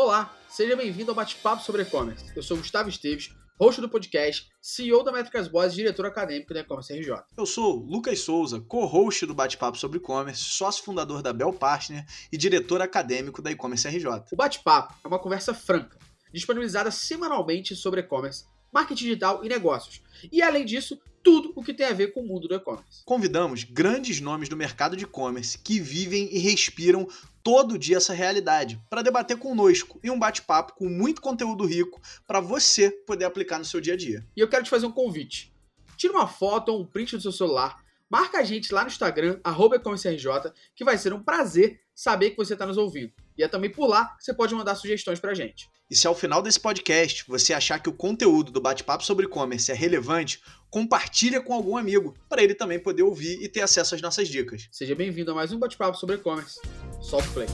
Olá, seja bem-vindo ao Bate-Papo sobre E-Commerce. Eu sou Gustavo Esteves, host do podcast, CEO da Métricas Boas e diretor acadêmico da E-Commerce RJ. Eu sou Lucas Souza, co-host do Bate-Papo sobre E-Commerce, sócio fundador da Bell Partner e diretor acadêmico da E-Commerce RJ. O Bate-Papo é uma conversa franca, disponibilizada semanalmente sobre e-commerce, marketing digital e negócios. E além disso, tudo o que tem a ver com o mundo do e-commerce. Convidamos grandes nomes do mercado de e-commerce que vivem e respiram todo dia essa realidade para debater conosco em um bate-papo com muito conteúdo rico para você poder aplicar no seu dia a dia. E eu quero te fazer um convite. Tira uma foto ou um print do seu celular, marca a gente lá no Instagram, arroba que vai ser um prazer saber que você está nos ouvindo. E é também por lá que você pode mandar sugestões para a gente. E se ao final desse podcast você achar que o conteúdo do bate-papo sobre e-commerce é relevante, compartilha com algum amigo, para ele também poder ouvir e ter acesso às nossas dicas. Seja bem-vindo a mais um bate-papo sobre e-commerce. Solta o play.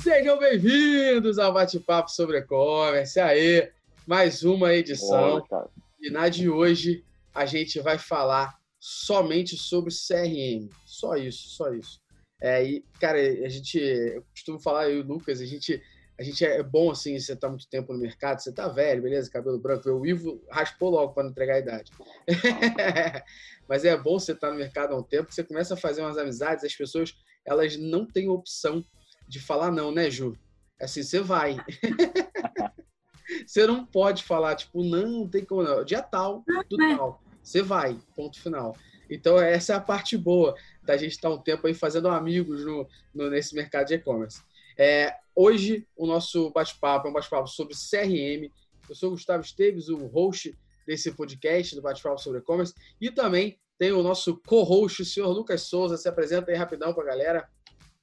Sejam bem-vindos ao bate-papo sobre e-commerce. Aí, mais uma edição. e na de hoje a gente vai falar somente sobre CRM. Só isso, só isso. É, e, cara, a gente, eu costumo falar, eu e o Lucas, a gente a gente é bom assim, você tá muito tempo no mercado, você tá velho, beleza, cabelo branco. O Ivo raspou logo para não entregar a idade. Mas é bom você estar tá no mercado há um tempo, você começa a fazer umas amizades, as pessoas elas não têm opção de falar não, né, Ju? É assim, você vai. você não pode falar, tipo, não, não tem como não. Dia tal, do tal. Você vai, ponto final. Então, essa é a parte boa da gente estar tá um tempo aí fazendo amigos no, no nesse mercado de e-commerce. É, hoje, o nosso bate-papo é um bate-papo sobre CRM. Eu sou o Gustavo Esteves, o host desse podcast do Bate-Papo sobre E-Commerce. E também tem o nosso co-host, o senhor Lucas Souza. Se apresenta aí rapidão para a galera.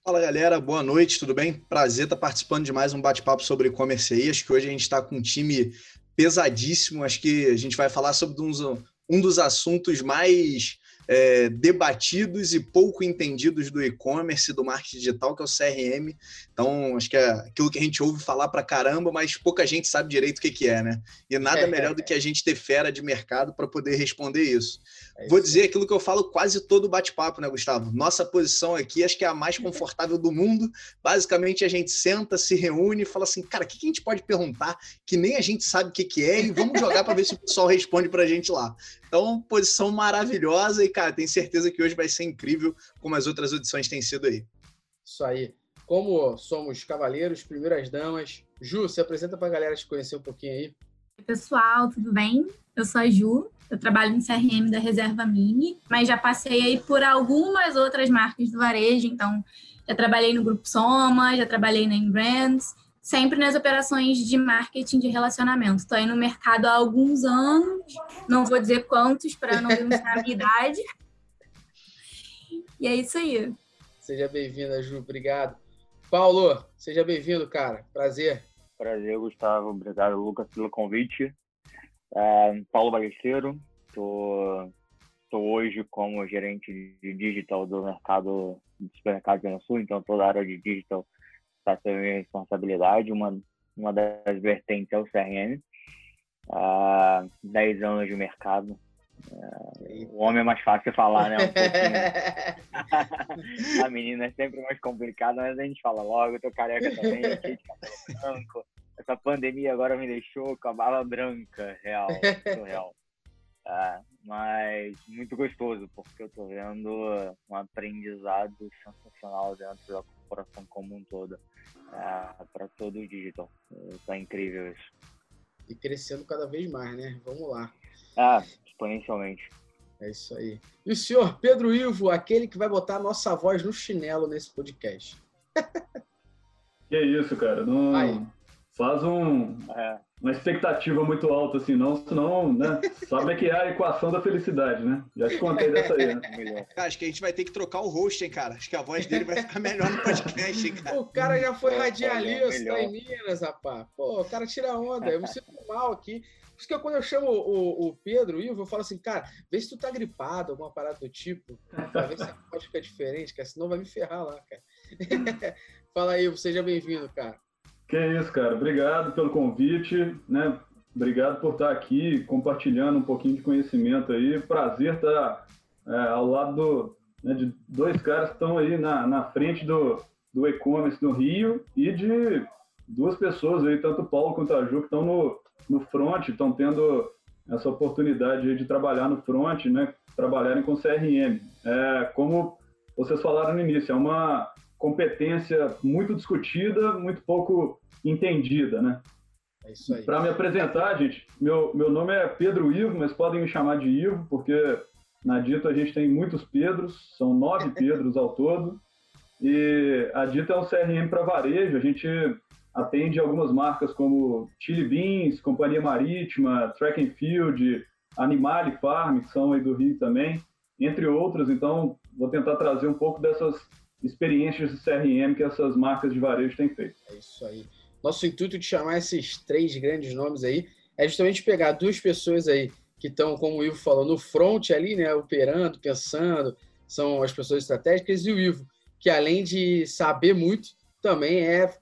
Fala galera, boa noite, tudo bem? Prazer estar participando de mais um bate-papo sobre e-commerce aí. Acho que hoje a gente está com um time pesadíssimo. Acho que a gente vai falar sobre um dos assuntos mais é, debatidos e pouco entendidos do e-commerce, do marketing digital, que é o CRM. Então, acho que é aquilo que a gente ouve falar para caramba, mas pouca gente sabe direito o que, que é, né? E nada melhor do que a gente ter fera de mercado para poder responder isso. É. Vou dizer aquilo que eu falo quase todo bate-papo, né, Gustavo? Nossa posição aqui acho que é a mais confortável do mundo. Basicamente, a gente senta, se reúne e fala assim, cara, o que a gente pode perguntar que nem a gente sabe o que, que é e vamos jogar para ver se o pessoal responde para a gente lá. Então, posição maravilhosa e, cara, tenho certeza que hoje vai ser incrível, como as outras edições têm sido aí. Isso aí. Como somos cavaleiros, primeiras damas. Ju, se apresenta para a galera te conhecer um pouquinho aí. Pessoal, tudo bem? Eu sou a Ju, eu trabalho em CRM da Reserva Mini, mas já passei aí por algumas outras marcas do varejo, então já trabalhei no Grupo Soma, já trabalhei na Inbrands, sempre nas operações de marketing de relacionamento. Estou aí no mercado há alguns anos, não vou dizer quantos para não denunciar a minha idade. E é isso aí. Seja bem-vinda, Ju, obrigado. Paulo, seja bem-vindo, cara. Prazer. Prazer, Gustavo. Obrigado, Lucas, pelo convite. É, Paulo Ballesteiro, estou hoje como gerente de digital do mercado do supermercado de Sul, então toda a área de digital está sob minha responsabilidade. Uma, uma das vertentes é o CRM. Há 10 anos de mercado. É, o homem é mais fácil falar, né? Um a menina é sempre mais complicada, mas a gente fala logo. Eu tô careca também, cheio de cabelo branco. Essa pandemia agora me deixou com a bala branca, real, real. É, mas muito gostoso, porque eu tô vendo um aprendizado sensacional dentro da corporação como um todo, é, para todo o digital. Tá incrível isso. E crescendo cada vez mais, né? Vamos lá. Ah, exponencialmente. É isso aí. E o senhor Pedro Ivo, aquele que vai botar a nossa voz no chinelo nesse podcast. que é isso, cara. Não faz um, é uma expectativa muito alta, assim, não, senão, né? Sabe que é a equação da felicidade, né? Já te contei dessa aí, né? Cara, acho que a gente vai ter que trocar o host, hein, cara? Acho que a voz dele vai ficar melhor no podcast, hein, cara? O cara já foi radialista em Minas, rapaz. Pô, o cara tira onda. Eu me sinto mal aqui. Por isso que quando eu chamo o, o Pedro, o Ivo, eu falo assim, cara, vê se tu tá gripado, alguma parada do tipo, pra ver se a voz fica diferente, cara, senão vai me ferrar lá, cara. Fala aí, seja bem-vindo, cara. Que é isso, cara. Obrigado pelo convite, né? Obrigado por estar aqui compartilhando um pouquinho de conhecimento aí. Prazer estar é, ao lado do, né, de dois caras que estão aí na, na frente do, do e-commerce no Rio e de duas pessoas aí, tanto o Paulo quanto a Ju, que estão no, no front, estão tendo essa oportunidade de trabalhar no front, né, trabalharem com CRM. É, como vocês falaram no início, é uma competência muito discutida, muito pouco entendida, né? É isso aí. Para me apresentar, gente, meu, meu nome é Pedro Ivo, mas podem me chamar de Ivo, porque na Dito a gente tem muitos Pedros, são nove Pedros ao todo. E a Dito é um CRM para varejo, a gente atende algumas marcas como Chili Beans, Companhia Marítima, Track and Field, Animale Farm, que são aí do Rio também, entre outras. Então, vou tentar trazer um pouco dessas experiências de CRM que essas marcas de varejo têm feito. É isso aí. Nosso intuito de chamar esses três grandes nomes aí é justamente pegar duas pessoas aí que estão, como o Ivo falou, no front ali, né, operando, pensando, são as pessoas estratégicas, e o Ivo, que além de saber muito, também é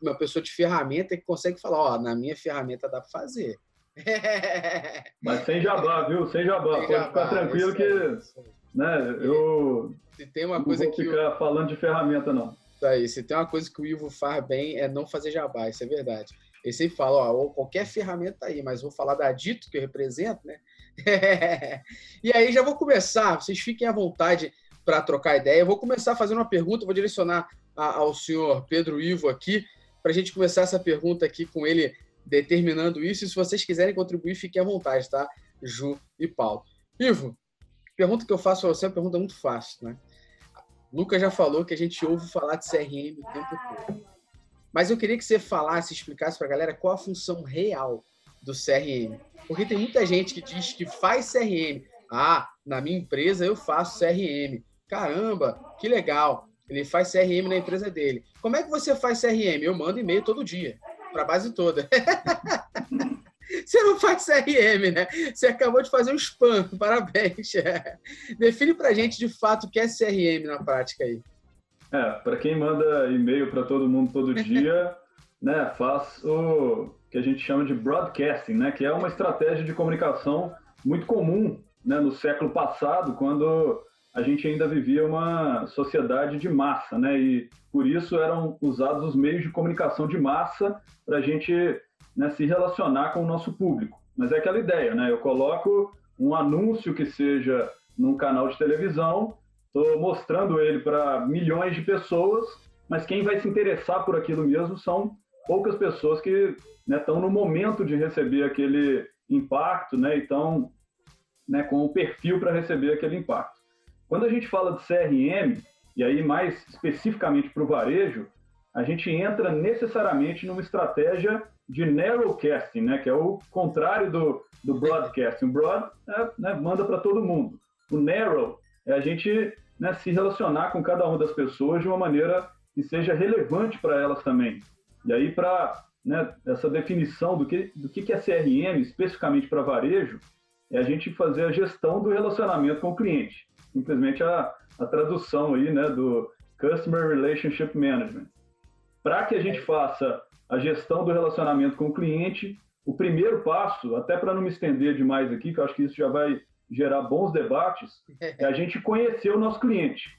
uma pessoa de ferramenta que consegue falar, ó, na minha ferramenta dá para fazer. Mas sem jabá, viu? Sem jabá. Sem Pode jabá, ficar tranquilo que, né, eu se tem uma coisa não vou que ficar falando de ferramenta não. Isso aí, se tem uma coisa que o Ivo faz bem é não fazer jabá, isso é verdade. Ele sempre fala, ó, qualquer ferramenta aí, mas vou falar da Dito, que eu represento, né? e aí já vou começar, vocês fiquem à vontade para trocar ideia. Eu vou começar fazendo uma pergunta, vou direcionar a, ao senhor Pedro Ivo aqui, para a gente começar essa pergunta aqui com ele determinando isso. E se vocês quiserem contribuir, fiquem à vontade, tá? Ju e Paulo. Ivo, pergunta que eu faço para você é uma pergunta muito fácil, né? Lucas já falou que a gente ouve falar de CRM o tempo todo. Mas eu queria que você falasse, explicasse para a galera qual a função real do CRM. Porque tem muita gente que diz que faz CRM. Ah, na minha empresa eu faço CRM. Caramba, que legal. Ele faz CRM na empresa dele. Como é que você faz CRM? Eu mando e-mail todo dia, para a base toda. você não faz CRM, né? Você acabou de fazer um spam. Parabéns. Define para a gente de fato o que é CRM na prática aí. É, para quem manda e-mail para todo mundo todo dia, né, faz o que a gente chama de broadcasting, né, que é uma estratégia de comunicação muito comum né, no século passado, quando a gente ainda vivia uma sociedade de massa, né, e por isso eram usados os meios de comunicação de massa para a gente né, se relacionar com o nosso público. Mas é aquela ideia, né, eu coloco um anúncio que seja num canal de televisão Estou mostrando ele para milhões de pessoas, mas quem vai se interessar por aquilo mesmo são poucas pessoas que estão né, no momento de receber aquele impacto, né, então, né, com o perfil para receber aquele impacto. Quando a gente fala de CRM, e aí mais especificamente para o varejo, a gente entra necessariamente numa estratégia de narrowcasting, né, que é o contrário do, do broadcasting. O broad é, né, manda para todo mundo. O narrow é a gente né, se relacionar com cada uma das pessoas de uma maneira que seja relevante para elas também. E aí, para né, essa definição do que, do que é CRM, especificamente para varejo, é a gente fazer a gestão do relacionamento com o cliente. Simplesmente a, a tradução aí, né, do Customer Relationship Management. Para que a gente faça a gestão do relacionamento com o cliente, o primeiro passo, até para não me estender demais aqui, que eu acho que isso já vai gerar bons debates, é a gente conhecer o nosso cliente,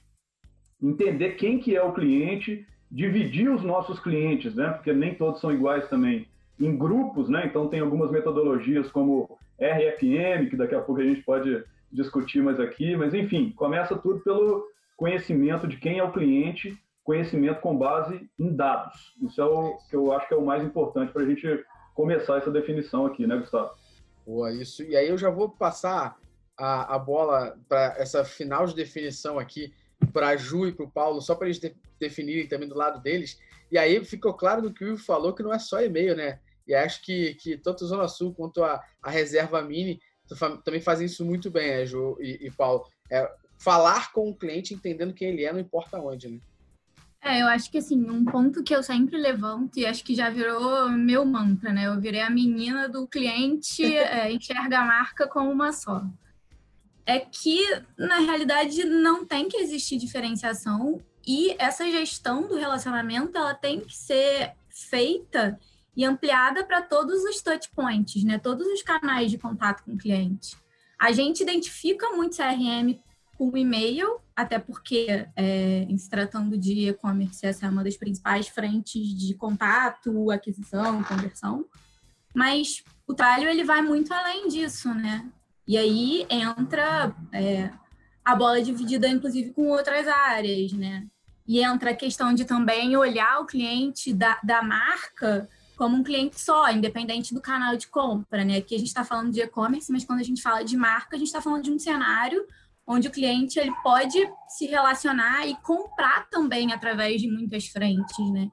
entender quem que é o cliente, dividir os nossos clientes, né? Porque nem todos são iguais também, em grupos, né? Então tem algumas metodologias como RFM, que daqui a pouco a gente pode discutir mais aqui, mas enfim, começa tudo pelo conhecimento de quem é o cliente, conhecimento com base em dados. Isso é o que eu acho que é o mais importante para a gente começar essa definição aqui, né, Gustavo? Boa, isso. E aí eu já vou passar a, a bola para essa final de definição aqui para a Ju e para o Paulo, só para eles de, definirem também do lado deles. E aí ficou claro do que o Ivo falou, que não é só e-mail, né? E acho que, que tanto a Zona Sul quanto a, a Reserva Mini também fazem isso muito bem, né, Ju e, e Paulo? É, falar com o cliente entendendo quem ele é, não importa onde, né? É, eu acho que assim, um ponto que eu sempre levanto, e acho que já virou meu mantra, né? Eu virei a menina do cliente é, enxerga a marca como uma só é que, na realidade, não tem que existir diferenciação e essa gestão do relacionamento ela tem que ser feita e ampliada para todos os touch points, né? todos os canais de contato com o cliente. A gente identifica muito CRM o e-mail, até porque, é, em se tratando de e-commerce, essa é uma das principais frentes de contato, aquisição, conversão. Mas o trabalho ele vai muito além disso, né? E aí entra é, a bola dividida, inclusive, com outras áreas, né? E entra a questão de também olhar o cliente da, da marca como um cliente só, independente do canal de compra, né? Aqui a gente está falando de e-commerce, mas quando a gente fala de marca, a gente está falando de um cenário onde o cliente ele pode se relacionar e comprar também através de muitas frentes, né?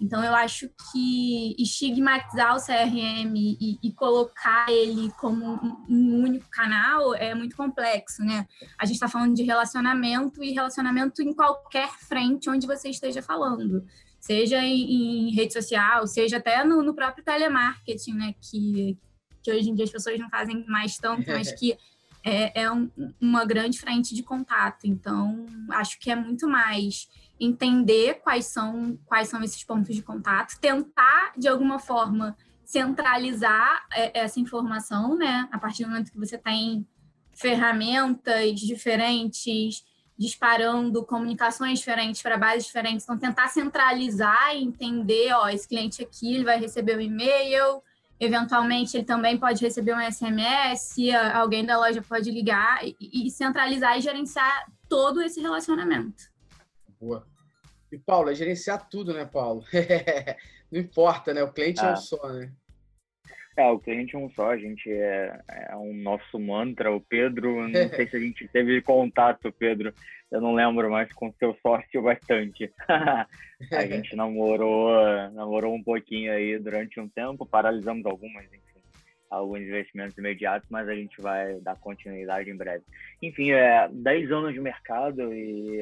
Então, eu acho que estigmatizar o CRM e, e colocar ele como um, um, único canal é muito complexo, né? A gente está falando de relacionamento e relacionamento em qualquer frente onde você esteja falando seja em, em rede social, seja até no, no, próprio telemarketing, né? Que, que hoje em dia as pessoas não fazem mais tanto, mas que é, é um, uma grande frente de contato. Então, acho que é muito mais entender quais são, quais são esses pontos de contato, tentar, de alguma forma, centralizar é, essa informação, né? A partir do momento que você tem ferramentas diferentes, disparando comunicações diferentes para bases diferentes. Então, tentar centralizar e entender, ó, esse cliente aqui ele vai receber um e-mail, eventualmente ele também pode receber um SMS, alguém da loja pode ligar e, e centralizar e gerenciar todo esse relacionamento. Boa. E Paulo, é gerenciar tudo, né, Paulo? Não importa, né? O cliente ah. é um ah. só, né? É, o cliente é um só, a gente é, é um nosso mantra. O Pedro, não sei se a gente teve contato, Pedro, eu não lembro mais com seu sócio bastante. a gente namorou, namorou um pouquinho aí durante um tempo, paralisamos algumas, enfim, alguns investimentos imediatos, mas a gente vai dar continuidade em breve. Enfim, é 10 anos de mercado e,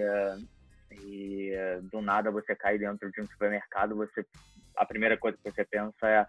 e do nada você cai dentro de um supermercado, você a primeira coisa que você pensa é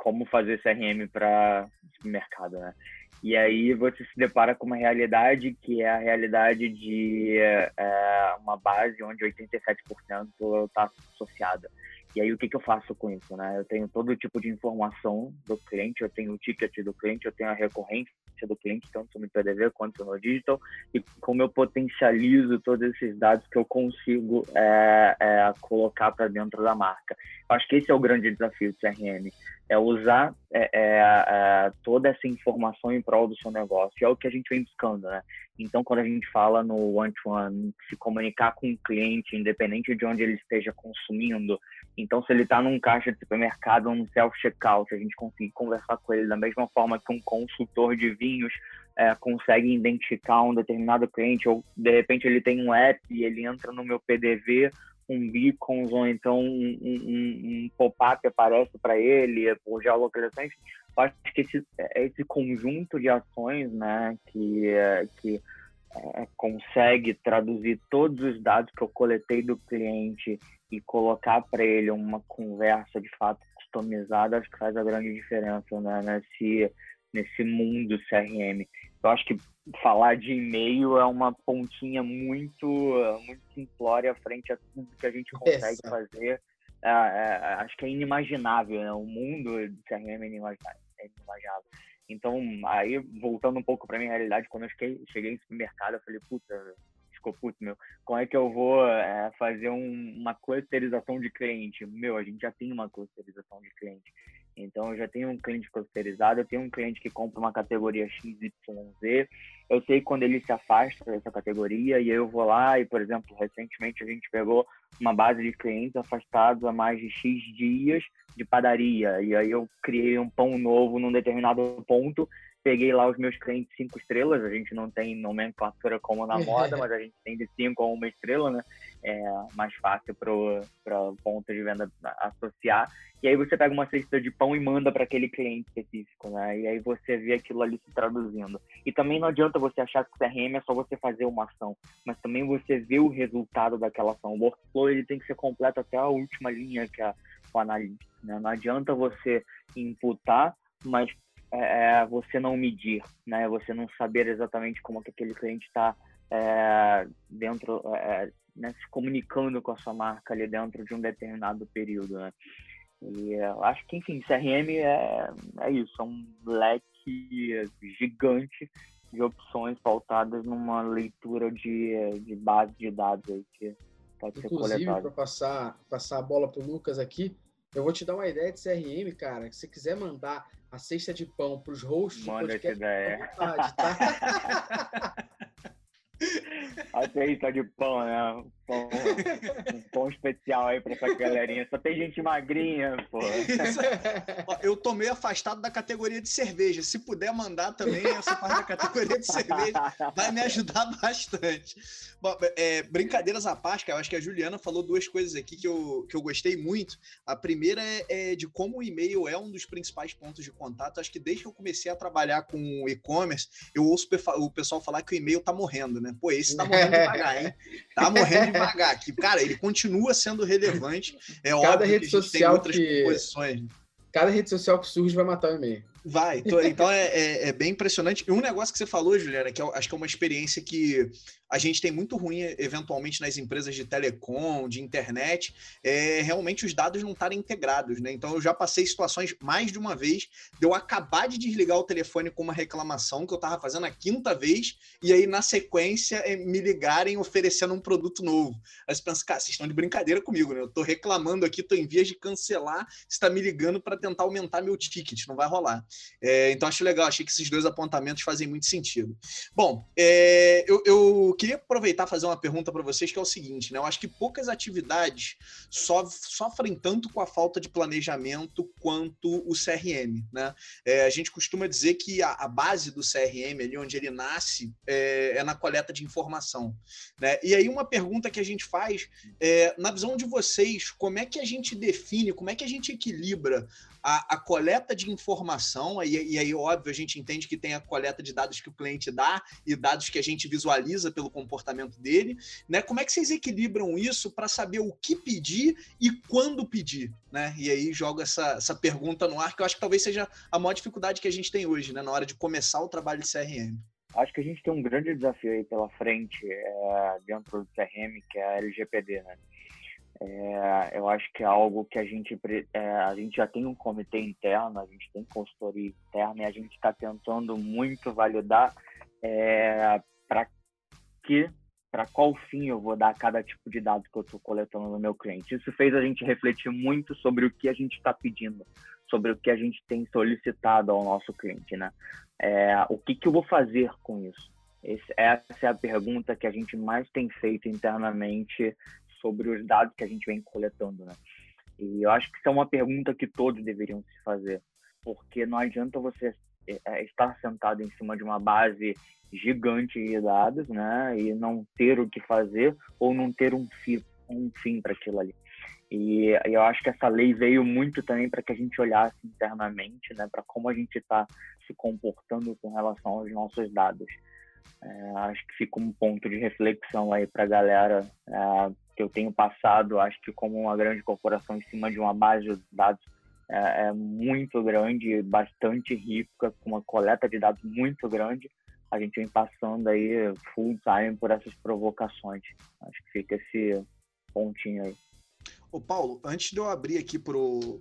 como fazer CRM para supermercado, né? E aí você se depara com uma realidade que é a realidade de é, uma base onde 87% está associada. E aí o que, que eu faço com isso, né? Eu tenho todo tipo de informação do cliente, eu tenho o ticket do cliente, eu tenho a recorrência do cliente, tanto no PDV quanto no digital, e como eu potencializo todos esses dados que eu consigo é, é, colocar para dentro da marca. Eu acho que esse é o grande desafio do CRM é usar é, é, é, toda essa informação em prol do seu negócio. É o que a gente vem buscando, né? Então, quando a gente fala no one-to-one, se comunicar com o cliente, independente de onde ele esteja consumindo. Então, se ele está num caixa de supermercado ou num self-checkout, a gente consegue conversar com ele da mesma forma que um consultor de vinhos é, consegue identificar um determinado cliente, ou de repente ele tem um app e ele entra no meu PDV um beacons ou então um, um, um pop-up aparece para ele por geolocalização. Enfim, acho que esse, esse conjunto de ações né, que, que é, consegue traduzir todos os dados que eu coletei do cliente e colocar para ele uma conversa de fato customizada, acho que faz a grande diferença né, nesse, nesse mundo CRM. Eu acho que falar de e-mail é uma pontinha muito, muito simplória frente a tudo que a gente consegue Essa. fazer. É, é, acho que é inimaginável, né? O mundo do CRM é inimaginável. É inimaginável. Então, aí, voltando um pouco para minha realidade, quando eu cheguei, cheguei no supermercado, eu falei, puta, ficou, meu, como é que eu vou é, fazer um, uma clusterização de cliente? Meu, a gente já tem uma clusterização de cliente. Então, eu já tenho um cliente clusterizado, eu tenho um cliente que compra uma categoria XYZ, eu sei quando ele se afasta dessa categoria e eu vou lá e, por exemplo, recentemente a gente pegou uma base de clientes afastados há mais de X dias de padaria e aí eu criei um pão novo num determinado ponto peguei lá os meus clientes cinco estrelas, a gente não tem nomenclatura como na moda, mas a gente tem de cinco a uma estrela, né? É mais fácil para o ponto de venda associar. E aí você pega uma cesta de pão e manda para aquele cliente específico, né? E aí você vê aquilo ali se traduzindo. E também não adianta você achar que o CRM é só você fazer uma ação, mas também você vê o resultado daquela ação. O workflow ele tem que ser completo até a última linha que é o analista, né? Não adianta você imputar, mas é, é, você não medir, né? Você não saber exatamente como que aquele cliente está é, dentro, é, né, se comunicando com a sua marca ali dentro de um determinado período, né? E eu acho que, enfim, CRM é, é isso, é um leque gigante de opções pautadas numa leitura de, de base de dados aí que pode Inclusive, ser coletada. para passar, passar a bola para o Lucas aqui, eu vou te dar uma ideia de CRM, cara. Se você quiser mandar a cesta de pão para os hosts Manda podcast, essa ideia. Vontade, tá? Até tá de pão, né? Pão, um pão especial aí pra essa galerinha. Só tem gente magrinha, pô. Eu tô meio afastado da categoria de cerveja. Se puder mandar também essa parte da categoria de cerveja, vai me ajudar bastante. Bom, é, brincadeiras à parte, eu acho que a Juliana falou duas coisas aqui que eu, que eu gostei muito. A primeira é, é de como o e-mail é um dos principais pontos de contato. Acho que desde que eu comecei a trabalhar com e-commerce, eu ouço o pessoal falar que o e-mail tá morrendo, né? Pô, esse tá morrendo devagar, hein? Tá morrendo devagar. Que, cara, ele continua sendo relevante. É Cada óbvio rede que a gente social tem outras que- posições. Cada rede social que surge vai matar o e-mail. Vai, tô- então é, é- é bem impressionante. E um negócio que você falou, Juliana, que eu acho que é uma experiência que a gente tem muito ruim, eventualmente, nas empresas de telecom, de internet, é realmente os dados não estarem integrados, né? Então eu já passei situações mais de uma vez de eu acabar de desligar o telefone com uma reclamação que eu estava fazendo a quinta vez, e aí, na sequência, é, me ligarem oferecendo um produto novo. Aí você pensa, cara, vocês estão de brincadeira comigo, né? Eu tô reclamando aqui, tô em vias de cancelar, você está me ligando para tentar aumentar meu ticket, não vai rolar. É, então acho legal, achei que esses dois apontamentos fazem muito sentido. Bom, é, eu, eu queria aproveitar e fazer uma pergunta para vocês, que é o seguinte, né? Eu acho que poucas atividades sof- sofrem tanto com a falta de planejamento quanto o CRM, né? É, a gente costuma dizer que a, a base do CRM, ali onde ele nasce, é, é na coleta de informação. Né? E aí, uma pergunta que a gente faz é, na visão de vocês, como é que a gente define, como é que a gente equilibra a, a coleta de informação, e, e aí, óbvio, a gente entende que tem a coleta de dados que o cliente dá e dados que a gente visualiza pelo comportamento dele, né? Como é que vocês equilibram isso para saber o que pedir e quando pedir, né? E aí jogo essa, essa pergunta no ar, que eu acho que talvez seja a maior dificuldade que a gente tem hoje, né? Na hora de começar o trabalho de CRM. Acho que a gente tem um grande desafio aí pela frente é, dentro do CRM, que é a LGPD, né? É, eu acho que é algo que a gente é, a gente já tem um comitê interno, a gente tem consultoria interna e a gente está tentando muito validar para que para qual fim eu vou dar cada tipo de dado que eu estou coletando no meu cliente. Isso fez a gente refletir muito sobre o que a gente está pedindo, sobre o que a gente tem solicitado ao nosso cliente, né? É, o que, que eu vou fazer com isso? Esse- essa é a pergunta que a gente mais tem feito internamente sobre os dados que a gente vem coletando, né? E eu acho que isso é uma pergunta que todos deveriam se fazer, porque não adianta você é, estar sentado em cima de uma base gigante de dados, né, e não ter o que fazer ou não ter um fim, um fim para aquilo ali. E eu acho que essa lei veio muito também para que a gente olhasse internamente, né, para como a gente está se comportando com relação aos nossos dados. É, acho que fica um ponto de reflexão aí para a galera é, que eu tenho passado. Acho que como uma grande corporação em cima de uma base de dados é, é muito grande, bastante rica, com uma coleta de dados muito grande, a gente vem passando aí full time por essas provocações. Acho que fica esse pontinho aí. Ô Paulo, antes de eu abrir aqui pro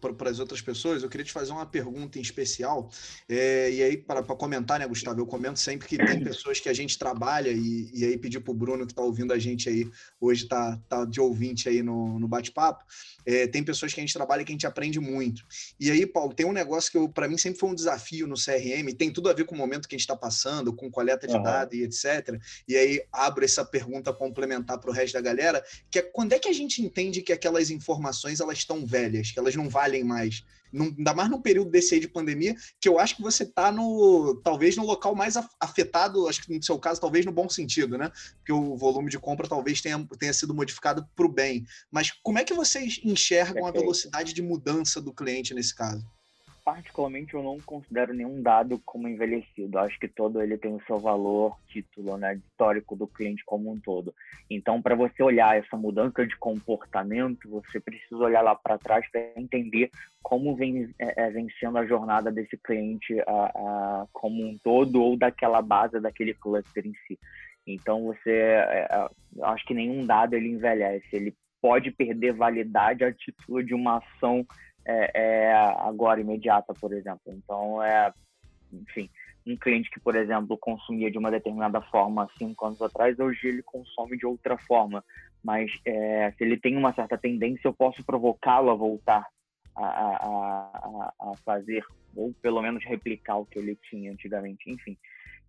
para as outras pessoas, eu queria te fazer uma pergunta em especial. É, e aí, para comentar, né, Gustavo? Eu comento sempre que tem pessoas que a gente trabalha, e, e aí pedir para o Bruno, que está ouvindo a gente aí, hoje está tá de ouvinte aí no, no bate-papo. É, tem pessoas que a gente trabalha que a gente aprende muito. E aí, Paulo, tem um negócio que para mim sempre foi um desafio no CRM, tem tudo a ver com o momento que a gente está passando, com coleta de Uhum. dados e etc. E aí abro essa pergunta complementar para o resto da galera, que é quando é que a gente entende que aquelas informações elas estão velhas, que elas não valem mais? Num, ainda mais num período desse aí de pandemia, que eu acho que você está no, talvez no local mais af- afetado, acho que no seu caso, talvez no bom sentido, né? Porque o volume de compra talvez tenha, tenha sido modificado para o bem. Mas como é que vocês enxergam a velocidade de mudança do cliente nesse caso? Particularmente eu não considero nenhum dado como envelhecido. Acho que todo ele tem o seu valor, título, né, histórico do cliente como um todo. Então, para você olhar essa mudança de comportamento, você precisa olhar lá para trás para entender como vem é, é, vencendo a jornada desse cliente a, a, como um todo ou daquela base, daquele cluster em si. Então, você, é, é, acho que nenhum dado ele envelhece. Ele pode perder validade a título de uma ação é, é, agora imediata, por exemplo. Então, é, enfim, um cliente que, por exemplo, consumia de uma determinada forma cinco anos atrás, hoje ele consome de outra forma. Mas é, se ele tem uma certa tendência, eu posso provocá-lo a voltar a, a, a, fazer, ou pelo menos replicar o que ele tinha antigamente, enfim.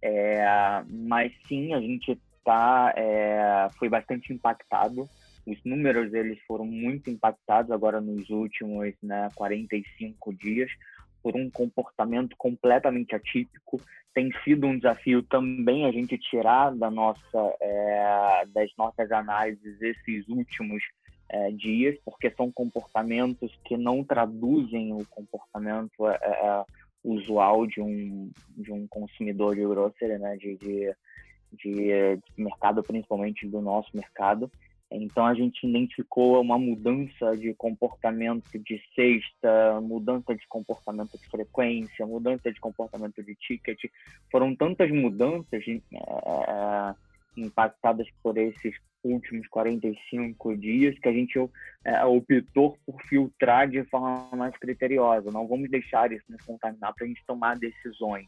É, mas sim, a gente tá, é, foi bastante impactado. Os números eles foram muito impactados agora nos últimos né, 45 dias por um comportamento completamente atípico. Tem sido um desafio também a gente tirar da nossa, é, das nossas análises esses últimos é, dias, porque são comportamentos que não traduzem o comportamento é, é usual de um, de um consumidor de grocery, né, de, de, de mercado, principalmente do nosso mercado. Então a gente identificou uma mudança de comportamento de cesta, mudança de comportamento de frequência, mudança de comportamento de ticket. Foram tantas mudanças é, impactadas por esses últimos 45 dias que a gente é, optou por filtrar de forma mais criteriosa. Não vamos deixar isso nos contaminar para a gente tomar decisões.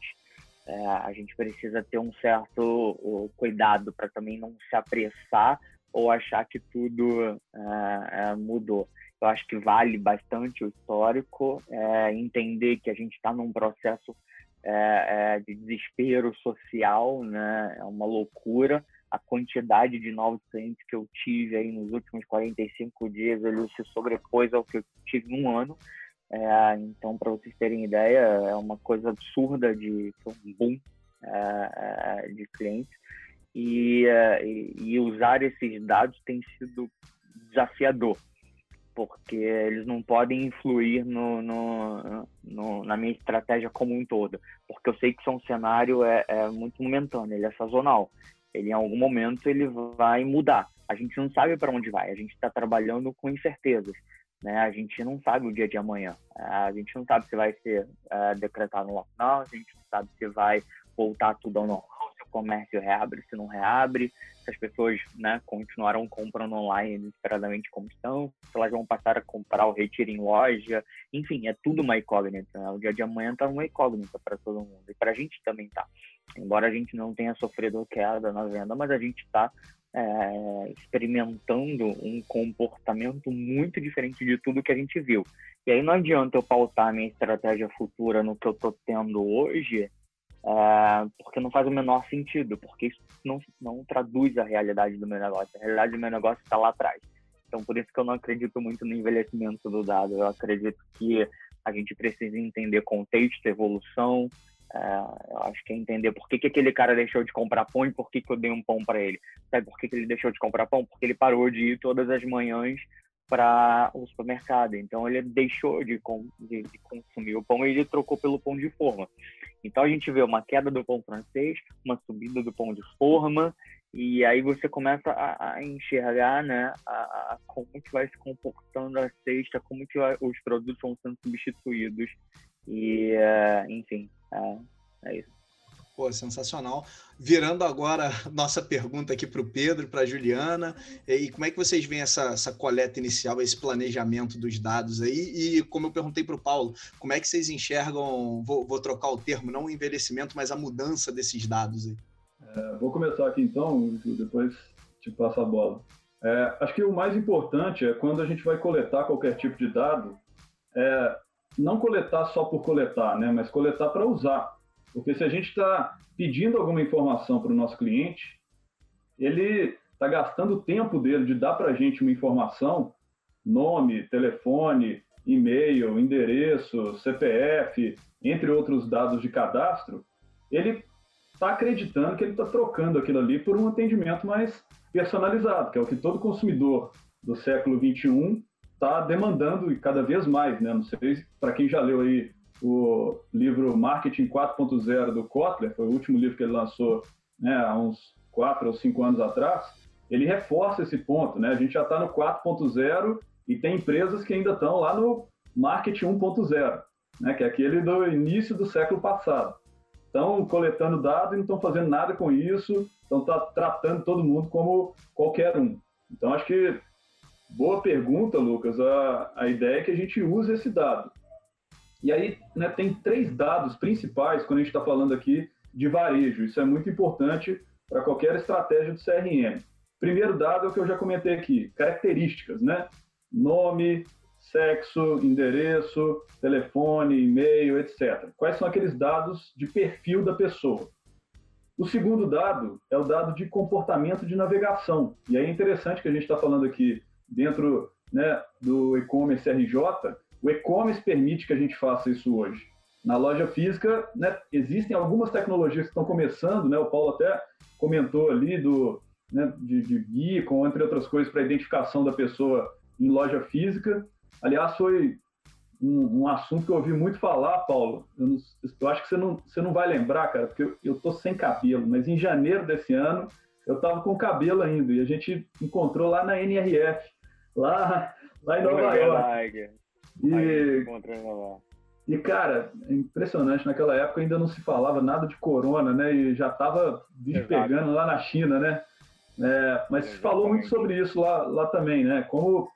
É, a gente precisa ter um certo cuidado para também não se apressar ou achar que tudo é, é, mudou. Eu acho que vale bastante o histórico, é, entender que a gente está num processo de desespero social, né? é uma loucura. A quantidade de novos clientes que eu tive aí nos últimos 45 dias, ele se sobrepôs ao que eu tive num ano. Então, para vocês terem ideia, é uma coisa absurda de um boom de clientes. Eh, e, e, usar esses dados tem sido desafiador, porque eles não podem influir no, no, no, na minha estratégia como um todo, porque eu sei que isso é um cenário é, é muito momentâneo, ele é sazonal, ele em algum momento ele vai mudar. A gente não sabe para onde vai, a gente está trabalhando com incertezas. Né? A gente não sabe o dia de amanhã. A gente não sabe se vai ser uh, decretado um lockdown, a gente não sabe se vai voltar tudo ao normal comércio reabre, se não reabre, se as pessoas né, continuarão comprando online desesperadamente como estão, se elas vão passar a comprar o retiro em loja, enfim, é tudo uma incógnita. Né? O dia de amanhã está uma incógnita para todo mundo e para a gente também tá. Embora a gente não tenha sofrido queda na venda, mas a gente está é, experimentando um comportamento muito diferente de tudo que a gente viu. E aí não adianta eu pautar minha estratégia futura no que eu estou tendo hoje é, porque não faz o menor sentido, porque isso não, não traduz a realidade do meu negócio. A realidade do meu negócio está lá atrás. Então, por isso que eu não acredito muito no envelhecimento do dado. Eu acredito que a gente precisa entender contexto, evolução. É, eu acho que é entender por que, que aquele cara deixou de comprar pão e por que, que eu dei um pão para ele. Sabe por que, que ele deixou de comprar pão? Porque ele parou de ir todas as manhãs para o supermercado. Então ele deixou de, de, de, consumir o pão e ele trocou pelo pão de forma. Então a gente vê uma queda do pão francês, uma subida do pão de forma, e aí você começa a, a enxergar né, a, a, como que vai se comportando a cesta, como que vai, os produtos vão sendo substituídos. E, uh, enfim, uh, é isso. Pô, sensacional. Virando agora nossa pergunta aqui para o Pedro, para a Juliana, e como é que vocês veem essa, essa coleta inicial, esse planejamento dos dados aí? E como eu perguntei para o Paulo, como é que vocês enxergam, vou, vou, trocar o termo, não o envelhecimento, mas a mudança desses dados aí? É, vou começar aqui então, depois te passo a bola. É, acho que o mais importante é quando a gente vai coletar qualquer tipo de dado, é não coletar só por coletar, né, mas coletar para usar. Porque se a gente está pedindo alguma informação para o nosso cliente, ele está gastando o tempo dele de dar para a gente uma informação, nome, telefone, e-mail, endereço, CPF, entre outros dados de cadastro, ele está acreditando que ele está trocando aquilo ali por um atendimento mais personalizado, que é o que todo consumidor do século 21 está demandando e cada vez mais, né? Não sei para quem já leu aí o livro Marketing 4.0 do Kotler, foi o último livro que ele lançou né, há uns quatro ou cinco anos atrás, ele reforça esse ponto. Né? A gente já está no 4.0 e tem empresas que ainda estão lá no Marketing 1.0, né, que é aquele do início do século passado. Estão coletando dados e não estão fazendo nada com isso, estão tá tratando todo mundo como qualquer um. Então, acho que, boa pergunta, Lucas. A, a ideia é que a gente use esse dado. E aí né, tem três dados principais quando a gente está falando aqui de varejo. Isso é muito importante para qualquer estratégia do CRM. Primeiro dado é o que eu já comentei aqui, características, né? Nome, sexo, endereço, telefone, e-mail, etc. Quais são aqueles dados de perfil da pessoa? O segundo dado é o dado de comportamento de navegação. E aí é interessante que a gente está falando aqui dentro né, do e-commerce RJ. O e-commerce permite que a gente faça isso hoje. Na loja física, né, existem algumas tecnologias que estão começando, né, o Paulo até comentou ali do, né, de, de beacon, entre outras coisas, para identificação da pessoa em loja física. Aliás, foi um, um, assunto que eu ouvi muito falar, Paulo. Eu, não, eu, acho que você não, você não vai lembrar, cara, porque eu, eu tô sem cabelo, mas em janeiro desse ano eu tava com cabelo ainda e a gente encontrou lá na NRF, lá, lá em Nova York. E, e, cara, é impressionante, naquela época ainda não se falava nada de corona, né? E já tava bicho pegando lá na China, né? É, mas se falou muito sobre isso lá, lá também, né? Como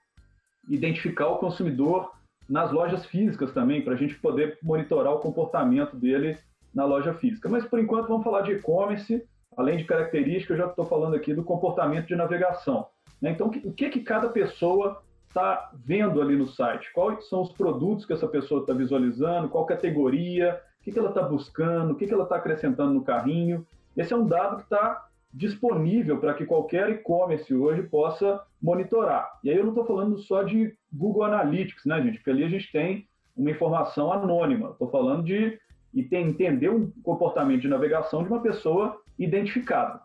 identificar o consumidor nas lojas físicas também, para a gente poder monitorar o comportamento dele na loja física. Mas por enquanto vamos falar de e-commerce, além de características, eu já estou falando aqui do comportamento de navegação. Né? Então, o que, que cada pessoa está vendo ali no site? Quais são os produtos que essa pessoa está visualizando? Qual categoria? O que, que ela está buscando? O que, que ela está acrescentando no carrinho? Esse é um dado que está disponível para que qualquer e-commerce hoje possa monitorar. E aí eu não estou falando só de Google Analytics, né, gente? Porque ali a gente tem uma informação anônima. Estou falando de e tem, entender um comportamento de navegação de uma pessoa identificada.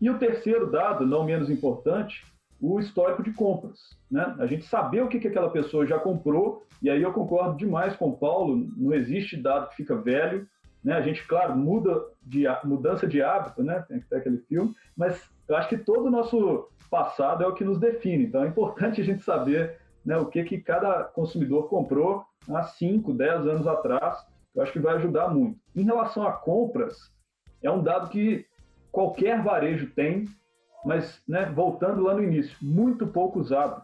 E o terceiro dado, não menos importante, o histórico de compras. Né? A gente saber o que, que aquela pessoa já comprou, e aí eu concordo demais com o Paulo, não existe dado que fica velho, né? A gente, claro, muda de mudança de hábito, né? Tem que ter aquele filme, mas eu acho que todo o nosso passado é o que nos define. Então é importante a gente saber né, o que, que cada consumidor comprou há 5, 10 anos atrás. Eu acho que vai ajudar muito. Em relação a compras, é um dado que qualquer varejo tem, mas né, voltando lá no início, muito pouco usado.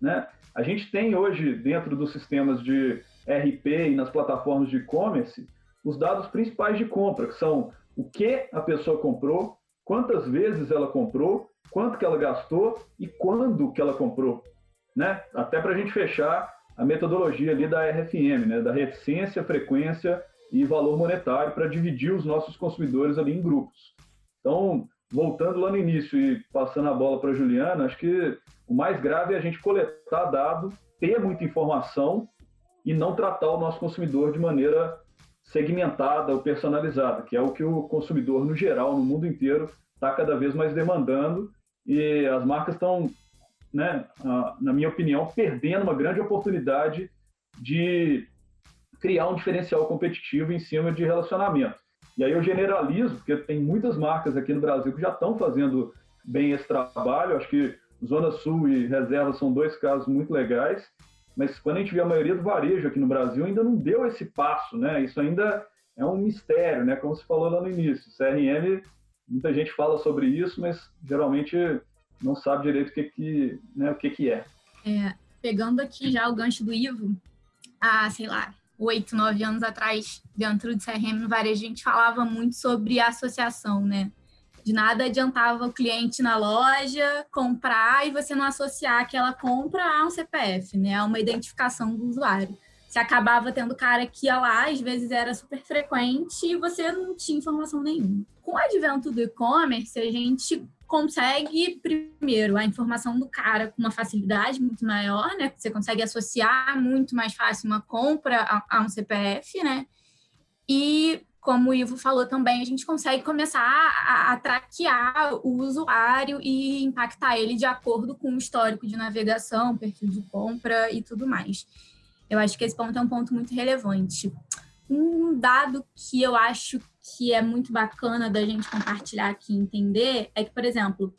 Né? A gente tem hoje, dentro dos sistemas de RP e nas plataformas de e-commerce, os dados principais de compra, que são o que a pessoa comprou, quantas vezes ela comprou, quanto que ela gastou e quando que ela comprou, né? Até para a gente fechar a metodologia ali da RFM, né? Da reticência, frequência e valor monetário para dividir os nossos consumidores ali em grupos. Então, voltando lá no início e passando a bola para Juliana, acho que o mais grave é a gente coletar dado, ter muita informação e não tratar o nosso consumidor de maneira segmentada ou personalizada, que é o que o consumidor, no geral, no mundo inteiro, está cada vez mais demandando e as marcas estão, né, na minha opinião, perdendo uma grande oportunidade de criar um diferencial competitivo em cima de relacionamento. E aí eu generalizo, porque tem muitas marcas aqui no Brasil que já estão fazendo bem esse trabalho. Acho que Zona Sul e Reserva são dois casos muito legais mas quando a gente vê a maioria do varejo aqui no Brasil ainda não deu esse passo, né? Isso ainda é um mistério, né? Como você falou lá no início, CRM, muita gente fala sobre isso, mas geralmente não sabe direito o que que, né, o que que é. é. Pegando aqui já o gancho do Ivo, há, sei lá, oito, nove anos atrás, dentro do CRM varejo, a gente falava muito sobre associação, né? De nada adiantava o cliente na loja comprar e você não associar aquela compra a um CPF, né? A uma identificação do usuário. Você acabava tendo cara que ia lá, às vezes era super frequente e você não tinha informação nenhuma. Com o advento do e-commerce, a gente consegue, primeiro, a informação do cara com uma facilidade muito maior, né? Você consegue associar muito mais fácil uma compra a, a um CPF, né? E como o Ivo falou também, a gente consegue começar a, a, traquear o usuário e impactar ele de acordo com o histórico de navegação, perfil de compra e tudo mais. Eu acho que esse ponto é um ponto muito relevante. Um dado que eu acho que é muito bacana da gente compartilhar aqui e entender é que, por exemplo,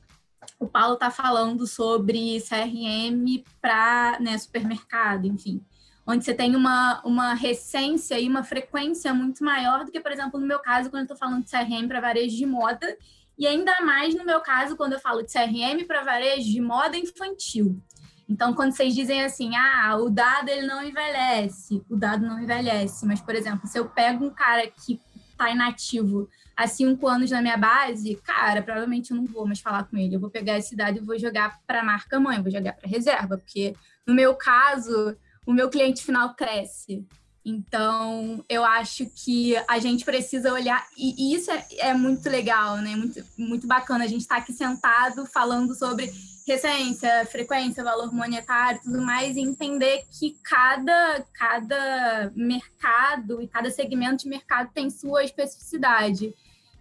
o Paulo está falando sobre CRM para né, supermercado, enfim. Onde você tem uma, uma recência e uma frequência muito maior do que, por exemplo, no meu caso, quando eu estou falando de CRM para varejo de moda, e ainda mais no meu caso, quando eu falo de CRM para varejo de moda infantil. Então, quando vocês dizem assim, ah, o dado ele não envelhece, o dado não envelhece, mas, por exemplo, se eu pego um cara que tá inativo há cinco anos na minha base, cara, provavelmente eu não vou mais falar com ele. Eu vou pegar esse dado e vou jogar para marca mãe, vou jogar para reserva, porque no meu caso, o meu cliente final cresce. Então, eu acho que a gente precisa olhar, e isso é, é muito legal, né? Muito, muito bacana. A gente estar tá aqui sentado falando sobre recência, frequência, valor monetário tudo mais, e entender que cada, cada mercado e cada segmento de mercado tem sua especificidade.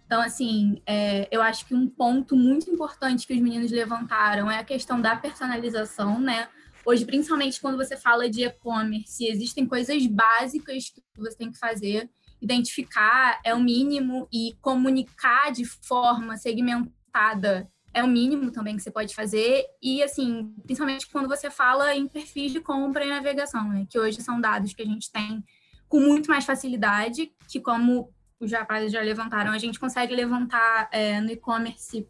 Então, assim, é, eu acho que um ponto muito importante que os meninos levantaram é a questão da personalização, né? Hoje, principalmente quando você fala de e-commerce, existem coisas básicas que você tem que fazer. Identificar é o mínimo e comunicar de forma segmentada é o mínimo também que você pode fazer. E, assim, principalmente quando você fala em perfis de compra e navegação, né? Que hoje são dados que a gente tem com muito mais facilidade, que como os rapazes já levantaram, a gente consegue levantar é, no e-commerce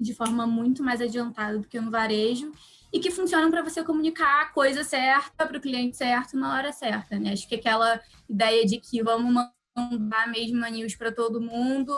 de forma muito mais adiantada do que no varejo e que funcionam para você comunicar a coisa certa para o cliente certo na hora certa, né? Acho que aquela ideia de que vamos mandar a mesma news para todo mundo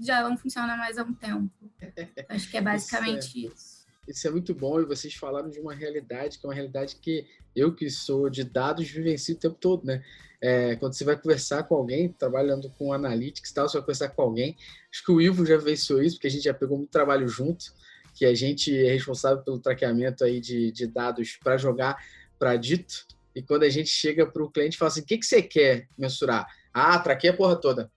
já não funciona mais há um tempo. Acho que é basicamente isso. É, isso. isso é muito bom e vocês falaram de uma realidade que é uma realidade que eu que sou de dados vivencio o tempo todo, né? É, quando você vai conversar com alguém, trabalhando com analytics e tal, você vai conversar com alguém. Acho que o Ivo já venceu isso, porque a gente já pegou muito trabalho junto que a gente é responsável pelo traqueamento aí de, de dados para jogar para dito. E quando a gente chega para o cliente e fala assim: o que, que você quer mensurar? Ah, traquei a porra toda.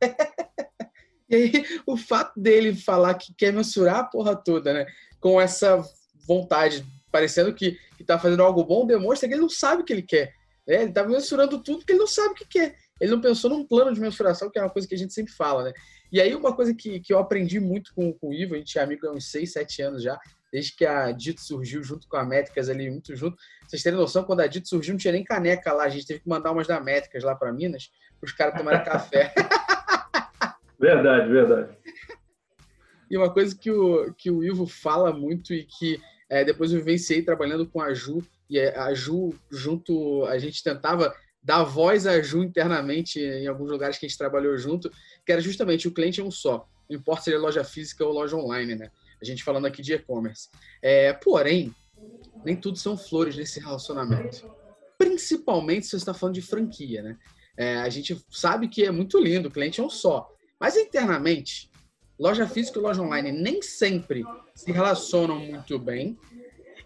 e aí, o fato dele falar que quer mensurar a porra toda, né? Com essa vontade, parecendo que está fazendo algo bom, demonstra que ele não sabe o que ele quer. Né? Ele está mensurando tudo porque ele não sabe o que quer. Ele não pensou num plano de mensuração, que é uma coisa que a gente sempre fala, né? E aí, uma coisa que, que eu aprendi muito com, com o Ivo, a gente é amigo há uns 6, 7 anos já, desde que a Dito surgiu junto com a Métricas ali, muito junto. Vocês terem noção, quando a Dito surgiu, não tinha nem caneca lá, a gente teve que mandar umas da Métricas lá para Minas, para os caras tomarem café. Verdade, verdade. E uma coisa que o, que o Ivo fala muito e que é, depois eu vivenciei trabalhando com a Ju, e a Ju, junto, a gente tentava dar voz a Ju internamente em alguns lugares que a gente trabalhou junto, que era justamente o cliente é um só. Não importa se ele é loja física ou loja online, né? A gente falando aqui de e-commerce. É, porém, nem tudo são flores nesse relacionamento. Principalmente se você está falando de franquia, né? É, a gente sabe que é muito lindo, o cliente é um só. Mas internamente, loja física e loja online nem sempre se relacionam muito bem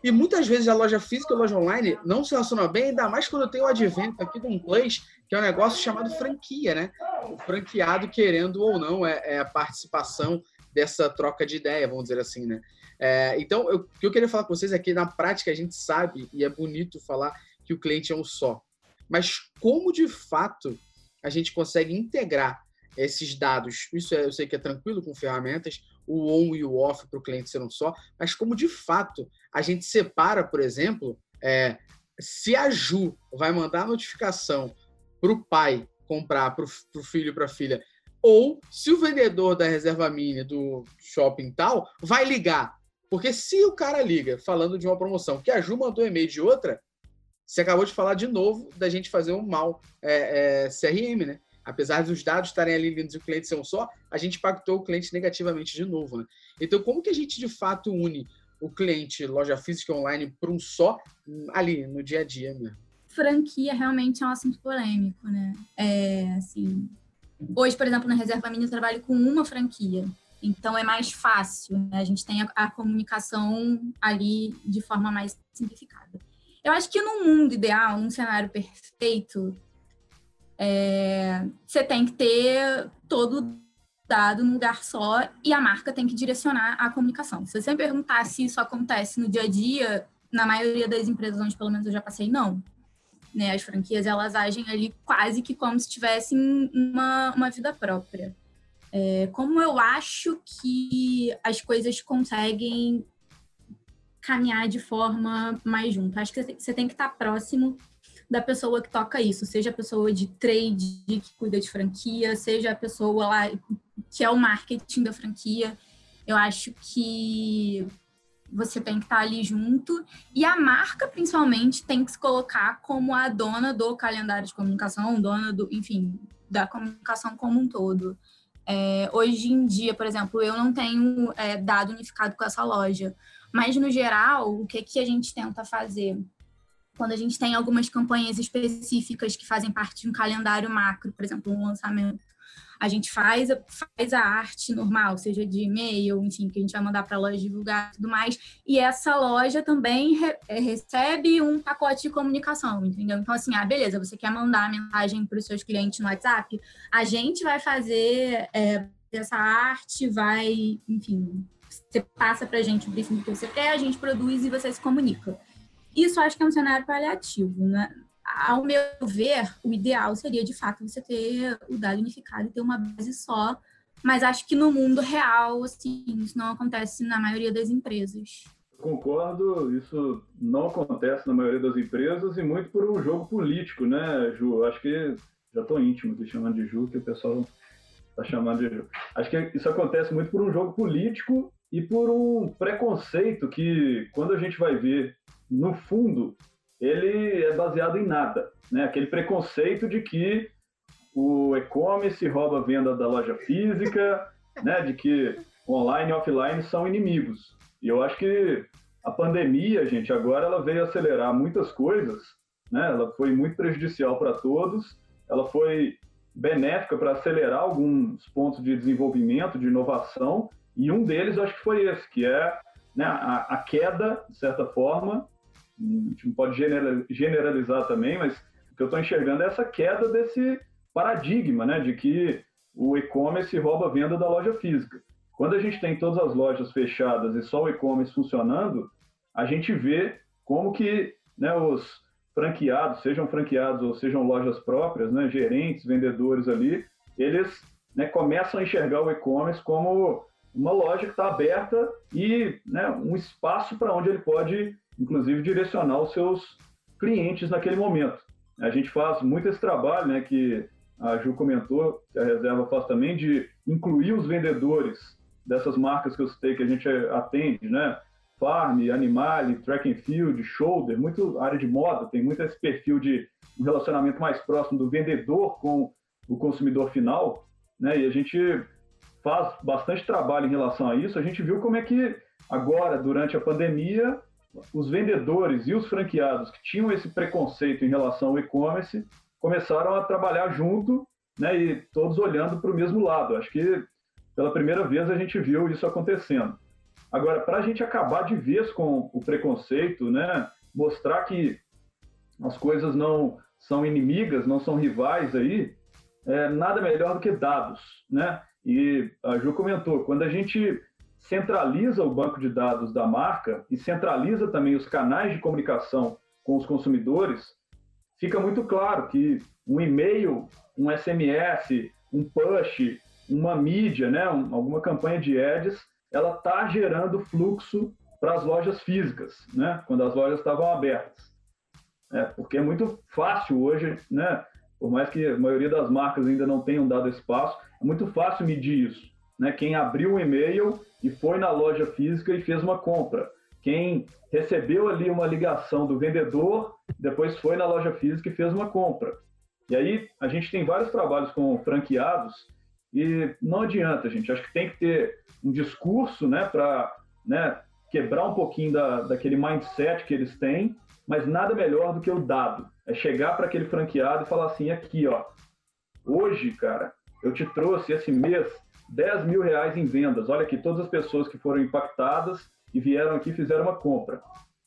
e muitas vezes a loja física e a loja online não se relacionam bem, ainda mais quando tem o advento aqui de um place, que é um negócio chamado franquia, né? O franqueado, querendo ou não, é, é a participação dessa troca de ideia, vamos dizer assim, né? É, então, eu, o que eu queria falar com vocês é que, na prática, a gente sabe, e é bonito falar, que o cliente é um só. Mas como, de fato, a gente consegue integrar esses dados, isso é, eu sei que é tranquilo com ferramentas, o on e o off para o cliente ser um só, mas como de fato a gente separa, por exemplo, é, se a Ju vai mandar a notificação para o pai comprar para o filho para a filha, ou se o vendedor da reserva mini do shopping tal vai ligar. Porque se o cara liga falando de uma promoção que a Ju mandou e-mail de outra, você acabou de falar de novo da gente fazer um mal é, é, CRM, né? apesar dos dados estarem ali lindos e o cliente ser um só, a gente impactou o cliente negativamente de novo. Né? Então, como que a gente de fato une o cliente loja física online para um só ali no dia a dia mesmo? Franquia realmente é um assunto polêmico, né? É, assim, hoje, por exemplo, na Reserva Mini eu trabalho com uma franquia. Então é mais fácil, né? a gente tem a, a, comunicação ali de forma mais simplificada. Eu acho que no mundo ideal, num cenário perfeito, é, você tem que ter todo dado num lugar só e a marca tem que direcionar a comunicação. Se você me perguntar se isso acontece no dia a dia, na maioria das empresas onde pelo menos eu já passei, não. Né, as franquias elas agem ali quase que como se tivessem uma, uma vida própria. É, como eu acho que as coisas conseguem caminhar de forma mais junto? Acho que você tem que estar próximo da pessoa que toca isso, seja a pessoa de trade que cuida de franquia, seja a pessoa lá que é o marketing da franquia. Eu acho que você tem que estar ali junto e a marca principalmente tem que se colocar como a dona do calendário de comunicação, dona do, enfim, da comunicação como um todo. É, hoje em dia, por exemplo, eu não tenho é, dado unificado com essa loja, mas no geral, o que, que a gente tenta fazer? Quando a gente tem algumas campanhas específicas que fazem parte de um calendário macro, por exemplo, um lançamento, a gente faz, faz a arte normal, seja de e-mail, enfim, que a gente vai mandar para a loja divulgar e tudo mais. E essa loja também re, é, recebe um pacote de comunicação, entendeu? Então, assim, ah, beleza, você quer mandar a mensagem para os seus clientes no WhatsApp? A gente vai fazer é, essa arte, vai, enfim, você passa para a gente o briefing que você quer, a gente produz e você se comunica. Isso acho que é um cenário paliativo, né? Ao meu ver, o ideal seria de fato você ter o dado unificado e ter uma base só, mas acho que no mundo real, assim, isso não acontece na maioria das empresas. Concordo, isso não acontece na maioria das empresas e muito por um jogo político, né, Ju? Acho que já estou íntimo de chamando de Ju, que o pessoal está chamando de Ju. Acho que isso acontece muito por um jogo político e por um preconceito que, quando a gente vai ver no fundo, ele é baseado em nada, né? Aquele preconceito de que o e-commerce rouba a venda da loja física, né? De que online e offline são inimigos. E eu acho que a pandemia, gente, agora ela veio acelerar muitas coisas, né? Ela foi muito prejudicial para todos, ela foi benéfica para acelerar alguns pontos de desenvolvimento, de inovação, e um deles eu acho que foi esse, que é né, a, a queda, de certa forma, a gente não pode generalizar também, mas o que eu estou enxergando é essa queda desse paradigma, né, de que o e-commerce rouba a venda da loja física. Quando a gente tem todas as lojas fechadas e só o e-commerce funcionando, a gente vê como que né, os franqueados, sejam franqueados ou sejam lojas próprias, né, gerentes, vendedores ali, eles né, começam a enxergar o e-commerce como uma loja que está aberta e né, um espaço para onde ele pode inclusive direcionar os seus clientes naquele momento. A gente faz muito esse trabalho, né, que a Ju comentou, que a reserva faz também, de incluir os vendedores dessas marcas que eu citei, que a gente atende, né? Farm, Animale, Track and Field, Shoulder, muito área de moda, tem muito esse perfil de um relacionamento mais próximo do vendedor com o consumidor final, né? E a gente faz bastante trabalho em relação a isso. A gente viu como é que agora, durante a pandemia, os vendedores e os franqueados que tinham esse preconceito em relação ao e-commerce começaram a trabalhar junto, né, e todos olhando para o mesmo lado. Acho que pela primeira vez a gente viu isso acontecendo. Agora, para a gente acabar de vez com o preconceito, né, mostrar que as coisas não são inimigas, não são rivais aí, é nada melhor do que dados, né? E a Ju comentou, quando a gente centraliza o banco de dados da marca e centraliza também os canais de comunicação com os consumidores, fica muito claro que um e-mail, um SMS, um push, uma mídia, né, um, alguma campanha de ads, ela está gerando fluxo para as lojas físicas, né, quando as lojas estavam abertas. É, porque é muito fácil hoje, né, por mais que a maioria das marcas ainda não tenham dado espaço, é muito fácil medir isso. Né? Quem abriu um e-mail e foi na loja física e fez uma compra. Quem recebeu ali uma ligação do vendedor, depois foi na loja física e fez uma compra. E aí a gente tem vários trabalhos com franqueados e não adianta, gente. Acho que tem que ter um discurso, né, para né, quebrar um pouquinho da, daquele mindset que eles têm, mas nada melhor do que o dado. É chegar para aquele franqueado e falar assim: aqui, ó, hoje, cara, eu te trouxe esse mês 10 mil reais em vendas. Olha aqui, todas as pessoas que foram impactadas e vieram aqui fizeram uma compra.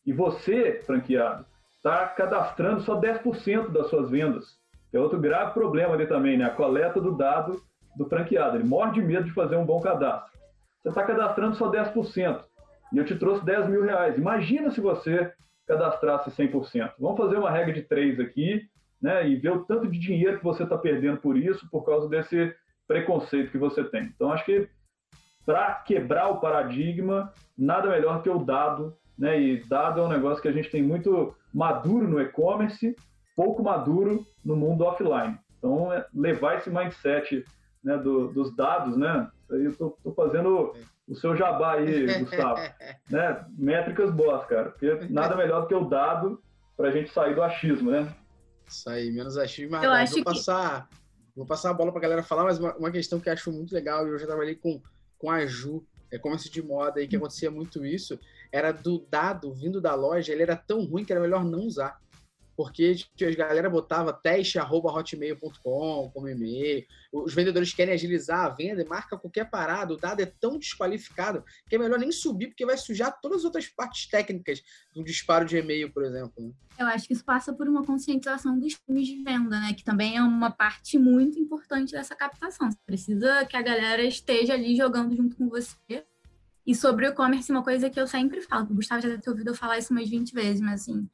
E você, franqueado, está cadastrando só 10% das suas vendas. É outro grave problema ali também, né? A coleta do dado do franqueado. Ele morre de medo de fazer um bom cadastro. Você está cadastrando só 10%. E eu te trouxe 10 mil reais. Imagina se você cadastrasse 100%. Vamos fazer uma regra de três aqui, né? E ver o tanto de dinheiro que você está perdendo por isso, por causa desse preconceito que você tem. Então, acho que para quebrar o paradigma, nada melhor que o dado, né? E dado é um negócio que a gente tem muito maduro no e-commerce, pouco maduro no mundo offline. Então, é levar esse mindset né, do, dos dados, né? Isso aí eu tô, tô, fazendo o seu jabá aí, Gustavo. né? Métricas boas, cara. Porque nada melhor do que o dado para a gente sair do achismo, né? Isso aí, menos achismo, mas eu acho que... passar Vou passar a bola para a galera falar, mas uma, uma, questão que eu acho muito legal, e eu já trabalhei com, com a Ju, é comércio de moda, e que acontecia muito isso, era do dado vindo da loja, ele era tão ruim que era melhor não usar porque a galera botava teste.hotmail.com como e-mail. Os vendedores querem agilizar a venda e marca qualquer parada. O dado é tão desqualificado que é melhor nem subir, porque vai sujar todas as outras partes técnicas do disparo de e-mail, por exemplo. Né? Eu acho que isso passa por uma conscientização dos times de venda, né? Que também é uma parte muito importante dessa captação. Você precisa que a galera esteja ali jogando junto com você. E sobre o e-commerce, uma coisa que eu sempre falo, o Gustavo já deve ter ouvido eu falar isso umas 20 vezes, mas assim,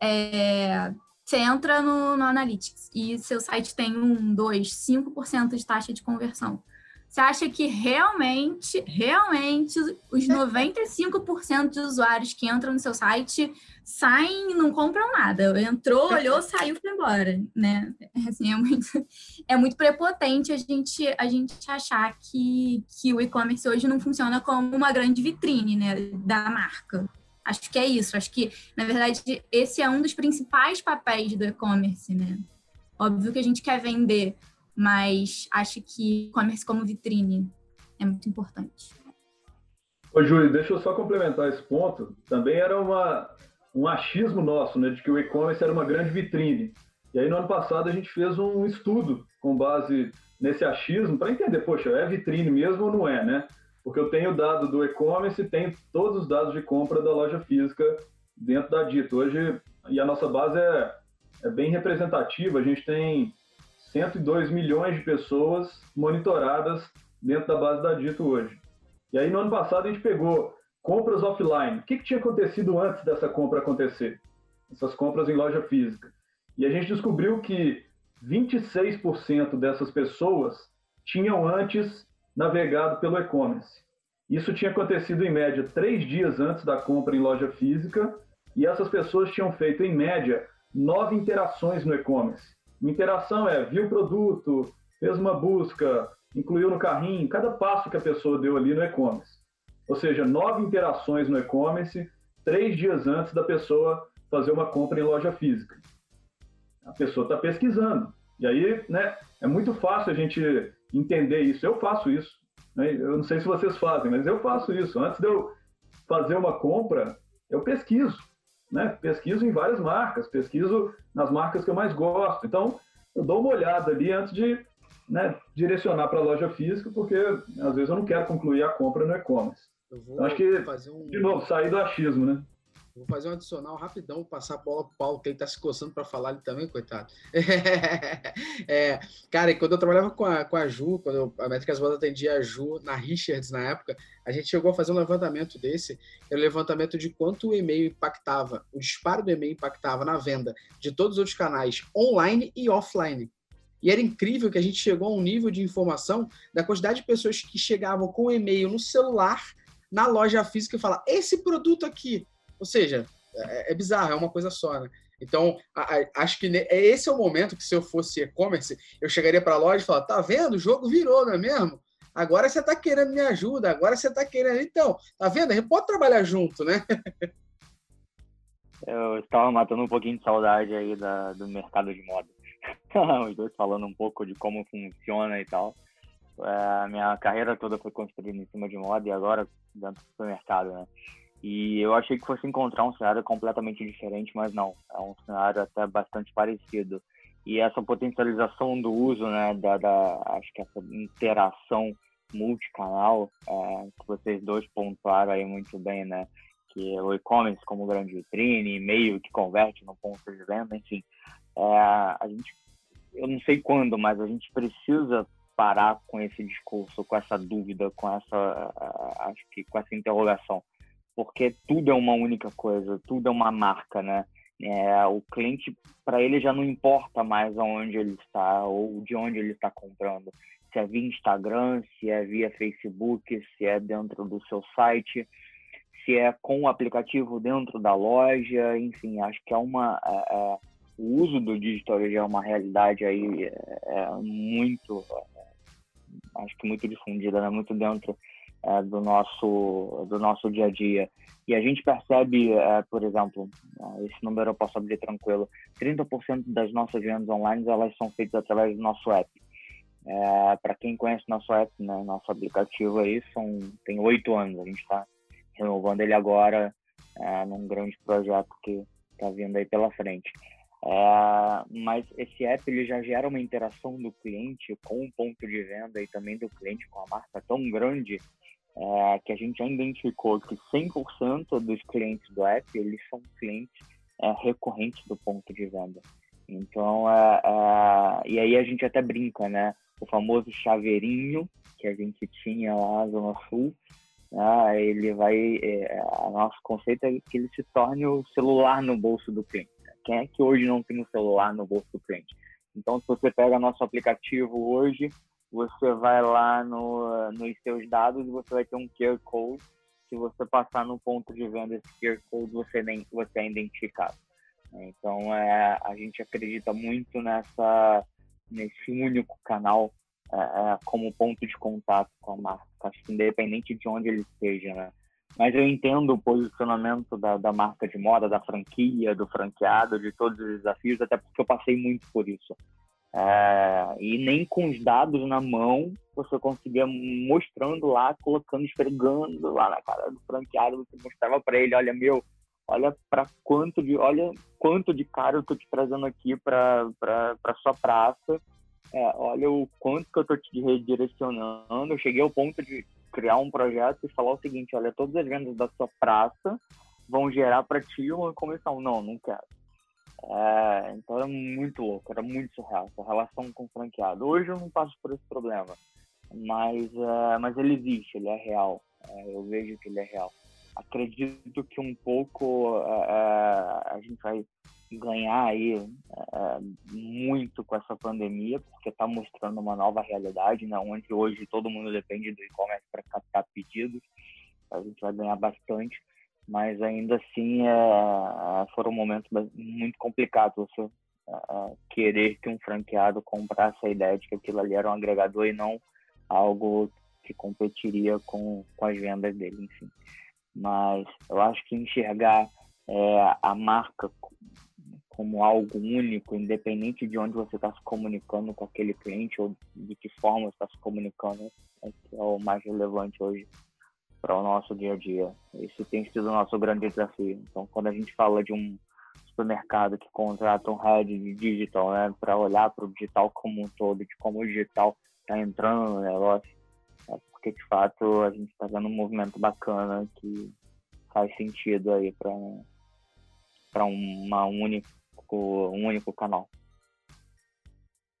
é, você entra no, no Analytics e seu site tem um, dois, 5% de taxa de conversão. Você acha que realmente, realmente, os 95% de usuários que entram no seu site saem e não compram nada? Entrou, olhou, saiu e foi embora, né? Assim, é, muito, é muito prepotente a gente, a gente achar que, que o e-commerce hoje não funciona como uma grande vitrine né, da marca. Acho que é isso. Acho que, na verdade, esse é um dos principais papéis do e-commerce, né? Óbvio que a gente quer vender, mas acho que e-commerce como vitrine é muito importante. Ô, Júlio, deixa eu só complementar esse ponto. Também era uma, um achismo nosso, né, de que o e-commerce era uma grande vitrine. E aí, no ano passado, a gente fez um estudo com base nesse achismo para entender, poxa, é vitrine mesmo ou não é, né? Porque eu tenho dado do e-commerce e tenho todos os dados de compra da loja física dentro da Dito. Hoje, e a nossa base é, é bem representativa, a gente tem 102 milhões de pessoas monitoradas dentro da base da Dito hoje. E aí, no ano passado, a gente pegou compras offline. O que, que tinha acontecido antes dessa compra acontecer? Essas compras em loja física. E a gente descobriu que 26% dessas pessoas tinham antes navegado pelo e-commerce. Isso tinha acontecido em média três dias antes da compra em loja física e essas pessoas tinham feito, em média, nove interações no e-commerce. Uma interação é viu o produto, fez uma busca, incluiu no carrinho, cada passo que a pessoa deu ali no e-commerce. Ou seja, nove interações no e-commerce, três dias antes da pessoa fazer uma compra em loja física. A pessoa está pesquisando. E aí, né, é muito fácil a gente entender isso. Eu faço isso. Né? Eu não sei se vocês fazem, mas eu faço isso. Antes de eu fazer uma compra, eu pesquiso. Né? Pesquiso em várias marcas, pesquiso nas marcas que eu mais gosto. Então, eu dou uma olhada ali antes de né, direcionar para a loja física, porque às vezes eu não quero concluir a compra no e-commerce. Então, acho que, um... de novo, sair do achismo, né? Vou fazer um adicional rapidão, passar a bola pro Paulo, que ele tá se coçando para falar ele também, coitado. é, cara, quando eu trabalhava com a, com a Ju, quando a Métricas Boas atendia a Ju na Richards na época, a gente chegou a fazer um levantamento desse, era um levantamento de quanto o e-mail impactava, o disparo do e-mail impactava na venda de todos os outros canais, online e offline. E era incrível que a gente chegou a um nível de informação da quantidade de pessoas que chegavam com e-mail no celular, na loja física e falavam, esse produto aqui, ou seja, é, é bizarro, é uma coisa só, né? Então, a, a, acho que é esse é o momento que se eu fosse e-commerce, eu chegaria para a loja e falar, tá vendo? O jogo virou, não é mesmo? Agora você está querendo me ajuda, agora você está querendo. Então, tá vendo? A gente pode trabalhar junto, né? Eu estava matando um pouquinho de saudade aí da, do mercado de moda. Os dois falando um pouco de como funciona e tal. É, minha carreira toda foi construída em cima de moda e agora dentro do supermercado, né? E eu achei que fosse encontrar um cenário completamente diferente, mas não, é um cenário até bastante parecido. E essa potencialização do uso, né, da, da acho que essa interação multicanal, é, que vocês dois pontuaram aí muito bem, né, que é o e-commerce como grande vitrine, e-mail que converte no ponto de venda, enfim, é, a gente, eu não sei quando, mas a gente precisa parar com esse discurso, com essa dúvida, com essa, acho que com essa interrogação porque tudo é uma única coisa, tudo é uma marca, né? É, o cliente, para ele, já não importa mais aonde ele está ou de onde ele está comprando. Se é via Instagram, se é via Facebook, se é dentro do seu site, se é com o aplicativo dentro da loja, enfim, acho que é uma. É, é, o uso do digital já é uma realidade aí é, é muito. É, acho que muito difundida, né? muito dentro é, do nosso do nosso dia a dia e a gente percebe é, por exemplo é, esse número eu posso abrir tranquilo 30% das nossas vendas online elas são feitas através do nosso app É, para quem conhece nosso app, né, nosso aplicativo aí, são, tem oito anos. A gente está renovando ele agora é, num grande projeto que está vindo aí pela frente. É, mas esse app ele já gera uma interação do cliente com o ponto de venda e também do cliente com a marca tão grande é, que a gente já identificou que 100% dos clientes do app eles são clientes é, recorrentes do ponto de venda. Então, é, é, e aí a gente até brinca, né? O famoso chaveirinho que a gente tinha lá na Zona Sul, né? ele vai, é, o nosso conceito é que ele se torne o celular no bolso do cliente. Quem é que hoje não tem um celular no bolso do cliente? Então, se você pega nosso aplicativo hoje, você vai lá no, nos seus dados e você vai ter um QR Code. Se você passar no ponto de venda esse QR Code, você, nem, você é identificado. Então, é, a gente acredita muito nessa, nesse único canal é, é como ponto de contato com a marca, independente de onde ele esteja, né? mas eu entendo o posicionamento da, da marca de moda, da franquia, do franqueado, de todos os desafios, até porque eu passei muito por isso. É, e nem com os dados na mão você conseguia mostrando lá, colocando, esfregando lá na cara do franqueado, você mostrava para ele, olha meu, olha para quanto de, olha quanto de cara eu tô te trazendo aqui para para sua praça, é, olha o quanto que eu tô te redirecionando. Eu cheguei ao ponto de criar um projeto e falar o seguinte: olha, todas as vendas da sua praça vão gerar para ti uma comissão. Não, não quero. É, então era muito louco, era muito surreal essa relação com o franqueado. Hoje eu não passo por esse problema, mas, é, mas ele existe, ele é real. É, eu vejo que ele é real. Acredito que um pouco é, é, a gente vai ganhar aí é, muito com essa pandemia, porque está mostrando uma nova realidade, né? onde hoje todo mundo depende do e-commerce para captar pedidos. A gente vai ganhar bastante, mas ainda assim é, é foram momentos muito complicados você é, querer que um franqueado comprasse a ideia de que aquilo ali era um agregador e não algo que competiria com, com as vendas dele, enfim. Mas eu acho que enxergar é, a marca como algo único, independente de onde você está se comunicando com aquele cliente ou de que forma você está se comunicando, é, é o mais relevante hoje para o nosso dia a dia. Esse tem sido o nosso grande desafio. Então, quando a gente fala de um supermercado que contrata um head de digital, né, para olhar para o digital como um todo, de como o digital está entrando no negócio, é porque de fato a gente está vendo um movimento bacana que faz sentido aí para para uma única um único canal.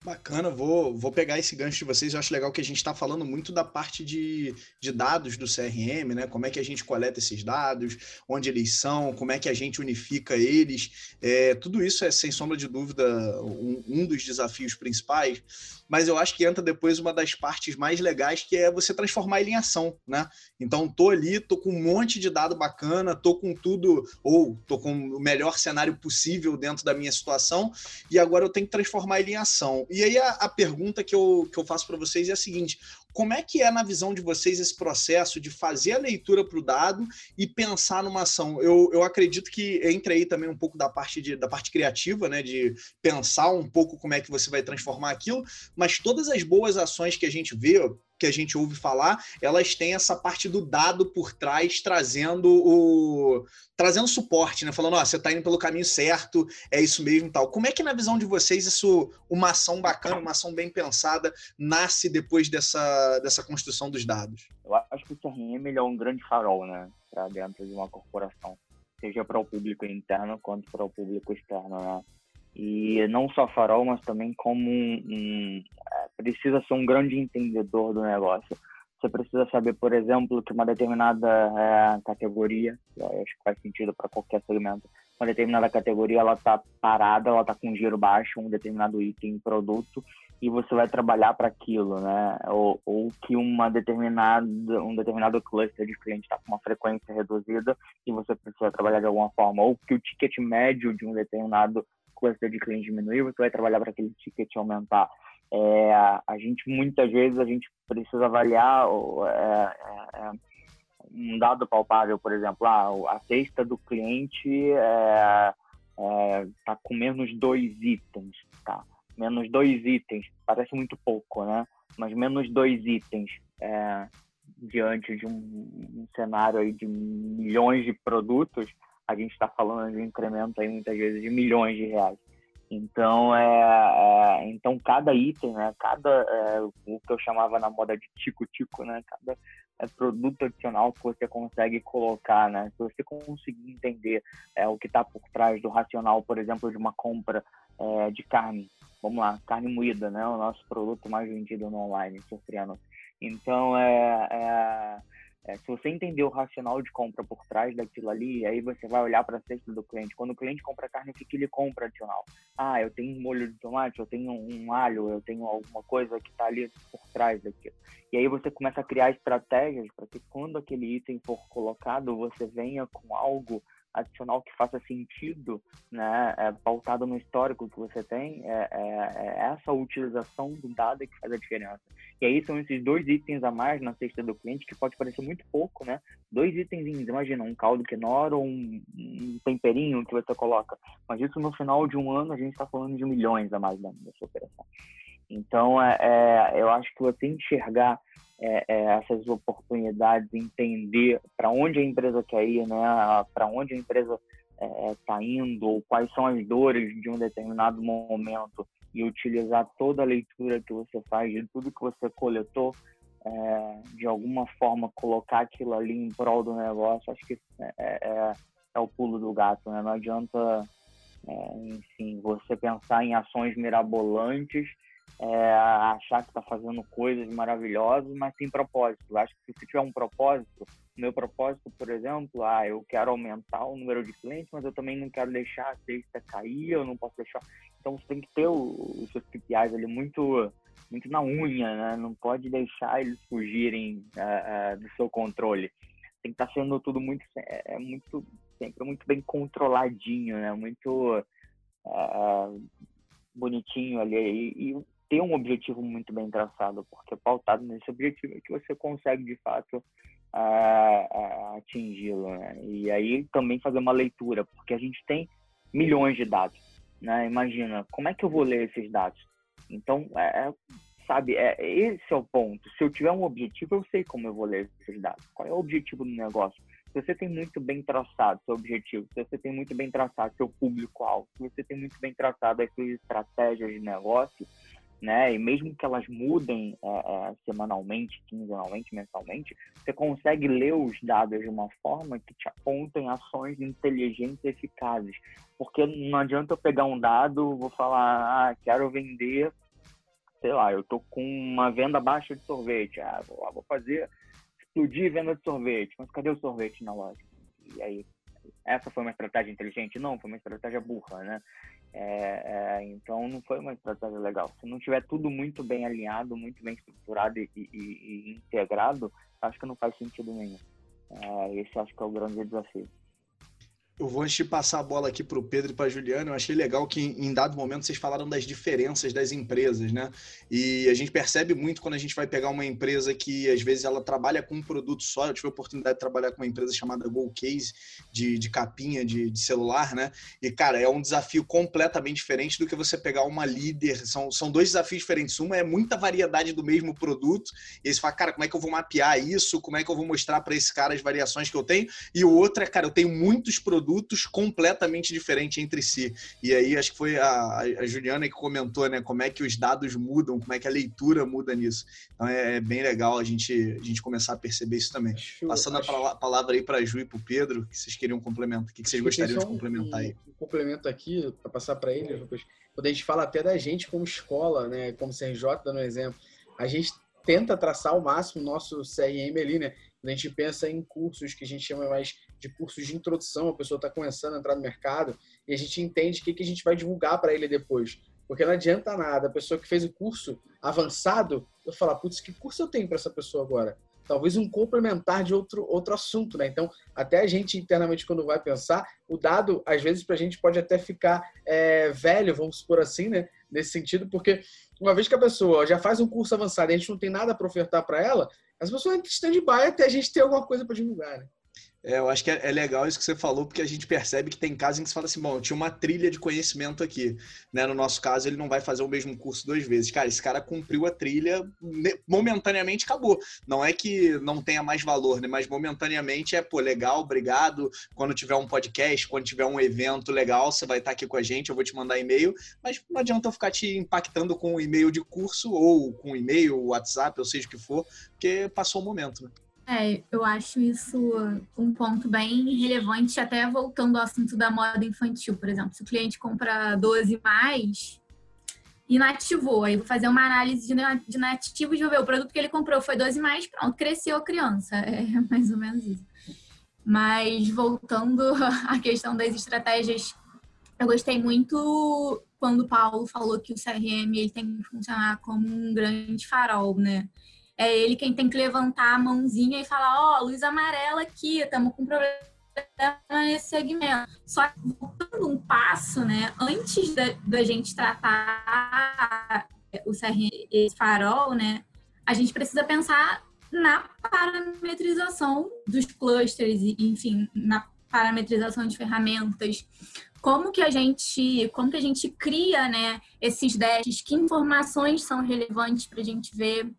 Bacana, vou, vou pegar esse gancho de vocês. Eu acho legal que a gente está falando muito da parte de, de dados do CRM, né? Como é que a gente coleta esses dados, onde eles são, como é que a gente unifica eles. É, tudo isso é, sem sombra de dúvida, um, um dos desafios principais mas eu acho que entra depois uma das partes mais legais, que é você transformar ele em ação, né? Então, tô ali, tô com um monte de dado bacana, tô com tudo, ou tô com o melhor cenário possível dentro da minha situação, e agora eu tenho que transformar ele em ação. E aí a, a pergunta que eu, que eu faço para vocês é a seguinte: como é que é, na visão de vocês, esse processo de fazer a leitura para o dado e pensar numa ação? Eu, eu acredito que entra aí também um pouco da parte, de, da parte criativa, né? De pensar um pouco como é que você vai transformar aquilo, mas todas as boas ações que a gente vê, que a gente ouve falar, elas têm essa parte do dado por trás, trazendo o trazendo suporte, né? Falando, ó, você está indo pelo caminho certo, é isso mesmo, tal. Como é que na visão de vocês isso, uma ação bacana, uma ação bem pensada, nasce depois dessa dessa construção dos dados? Eu acho que o CRM é um grande farol, né, para dentro de uma corporação, seja para o público interno quanto para o público externo, né? E não só farol, mas também como um, um, é, precisa ser um grande entendedor do negócio. Você precisa saber, por exemplo, que uma determinada é, categoria, acho que faz sentido para qualquer segmento, uma determinada categoria ela está parada, ela está com giro baixo, um determinado item, produto, e você vai trabalhar para aquilo, né? Ou, ou, que uma determinada, um determinado cluster de cliente está com uma frequência reduzida e você precisa trabalhar de alguma forma, ou que o ticket médio de um determinado cluster de cliente diminuir, você vai trabalhar para aquele ticket aumentar. É, a gente muitas vezes a gente precisa avaliar é, é, é um dado palpável, por exemplo, ah, a cesta do cliente está é, é, com menos dois itens, tá? Menos dois itens, parece muito pouco, né? mas menos dois itens diante de um, um, cenário aí de milhões de produtos, a gente está falando de um incremento aí muitas vezes de milhões de reais. Então, é, é, então cada item, né, cada é, o que eu chamava na moda de tico-tico, né, cada é, produto adicional que você consegue colocar, né, se você conseguir entender é, o que está por trás do racional, por exemplo, de uma compra é, de carne, vamos lá, carne moída, né, o nosso produto mais vendido no online, sofrendo. Então, é, é se você entender o racional de compra por trás daquilo ali, aí você vai olhar para a cesta do cliente. Quando o cliente compra carne, o que, que ele compra adicional? Ah, eu tenho um molho de tomate, eu tenho um alho, eu tenho alguma coisa que está ali por trás daquilo. E aí você começa a criar estratégias para que quando aquele item for colocado, você venha com algo adicional que faça sentido, né, é, pautado no histórico que você tem, é, é, é, essa utilização do dado que faz a diferença. E aí são esses dois itens a mais na cesta do cliente, que pode parecer muito pouco, né? Dois itens, imagina, um caldo quenor ou um, um, temperinho que você coloca. Mas isso no final de um ano a gente está falando de milhões a mais da, sua operação. Então, é, é, eu acho que você enxergar é, é, essas oportunidades, entender para onde a empresa quer ir, né? para onde a empresa está é, indo, ou quais são as dores de um determinado momento, e utilizar toda a leitura que você faz, de tudo que você coletou, é, de alguma forma colocar aquilo ali em prol do negócio, acho que é, é, é o pulo do gato, né? Não adianta, enfim, você pensar em ações mirabolantes é, achar que está fazendo coisas maravilhosas, mas sem propósito. Eu acho que se tiver um propósito, meu propósito, por exemplo, ah, eu quero aumentar o número de clientes, mas eu também não quero deixar a cesta cair, eu não posso deixar. Então você tem que ter os seus KPIs ali muito, muito na unha, né? Não pode deixar eles fugirem uh, uh, do seu controle. Tem que estar tá sendo tudo muito, é, é, muito sempre muito bem controladinho, né? Muito uh, bonitinho ali. E, e ter um objetivo muito bem traçado, porque pautado nesse objetivo é que você consegue, de fato, atingi-lo. Né? E aí também fazer uma leitura, porque a gente tem milhões de dados. Né? Imagina, como é que eu vou ler esses dados? Então, é, é, sabe, é, esse é o ponto. Se eu tiver um objetivo, eu sei como eu vou ler esses dados. Qual é o objetivo do negócio? Se você tem muito bem traçado seu objetivo, se você tem muito bem traçado seu público-alvo, se você tem muito bem traçado as suas estratégias de negócio, né? E mesmo que elas mudem é, é, semanalmente, quinzenalmente, mensalmente, você consegue ler os dados de uma forma que te apontem ações inteligentes e eficazes. Porque não adianta eu pegar um dado, vou falar, ah, quero vender, sei lá, eu tô com uma venda baixa de sorvete, ah, vou, vou fazer explodir venda de sorvete, mas cadê o sorvete na loja? E aí, essa foi uma estratégia inteligente? Não, foi uma estratégia burra, né? É, é, então não foi uma estratégia legal. Se não tiver tudo muito bem alinhado, muito bem estruturado e, e, e integrado, acho que não faz sentido nenhum. É, esse acho que é o grande desafio. Eu vou antes de passar a bola aqui para o Pedro e para a Juliana, eu achei legal que em dado momento vocês falaram das diferenças das empresas, né? E a gente percebe muito quando a gente vai pegar uma empresa que às vezes ela trabalha com um produto só. Eu tive a oportunidade de trabalhar com uma empresa chamada GoCase, de, de capinha de, de celular, né? E, cara, é um desafio completamente diferente do que você pegar uma líder. São, são dois desafios diferentes. Uma é muita variedade do mesmo produto, e aí você fala, cara, como é que eu vou mapear isso? Como é que eu vou mostrar para esse cara as variações que eu tenho? E o outro é, cara, eu tenho muitos produtos produtos completamente diferentes entre si. E aí acho que foi a, a Juliana que comentou, né, como é que os dados mudam, como é que a leitura muda nisso. Então é, é bem legal a gente, a gente começar a perceber isso também. Acho, Passando acho... a palavra aí para a Ju e para o Pedro, que vocês queriam complementar, o que, que vocês gostariam de complementar aí? Um complemento aqui, para passar para ele, quando a gente fala até da gente como escola, né, como CRJ, dando um exemplo, a gente tenta traçar ao máximo o nosso CRM ali, né? Quando a gente pensa em cursos que a gente chama mais de cursos de introdução, a pessoa está começando a entrar no mercado e a gente entende o que, que a gente vai divulgar para ele depois. Porque não adianta nada a pessoa que fez o curso avançado, eu falar, putz, que curso eu tenho para essa pessoa agora? Talvez um complementar de outro, outro assunto, né? Então, até a gente internamente, quando vai pensar, o dado, às vezes, para a gente pode até ficar é, velho, vamos supor assim, né? Nesse sentido, porque uma vez que a pessoa já faz um curso avançado e a gente não tem nada para ofertar para ela, as pessoas entram em stand-by até a gente ter alguma coisa para divulgar, né? É, eu acho que é, é, legal isso que você falou, porque a gente percebe que tem casos em que você fala assim, bom, tinha uma trilha de conhecimento aqui, né? No nosso caso, ele não vai fazer o mesmo curso duas vezes. Cara, esse cara cumpriu a trilha, momentaneamente acabou. Não é que não tenha mais valor, né? Mas momentaneamente é, pô, legal, obrigado. Quando tiver um podcast, quando tiver um evento legal, você vai estar aqui com a gente, eu vou te mandar e-mail, mas não adianta eu ficar te impactando com um e-mail de curso ou com e-mail, WhatsApp, ou seja o que for, porque passou o momento, né? É, eu acho isso um ponto bem relevante, até voltando ao assunto da moda infantil, por exemplo. Se o cliente compra 12 mais, inativou, aí vou fazer uma análise de nativos vou ver o produto que ele comprou foi 12 mais, pronto, cresceu a criança. É mais ou menos isso. Mas voltando à questão das estratégias, eu gostei muito quando o Paulo falou que o CRM ele tem que funcionar como um grande farol, né? É ele quem tem que levantar a mãozinha e falar, ó, oh, luz amarela aqui, estamos com problema nesse segmento. Só que voltando um passo, né, antes da, da gente tratar o CRM, esse farol, né, a gente precisa pensar na parametrização dos clusters, enfim, na parametrização de ferramentas, como que a gente, como que a gente cria, né, esses dashes, que informações são relevantes para a gente ver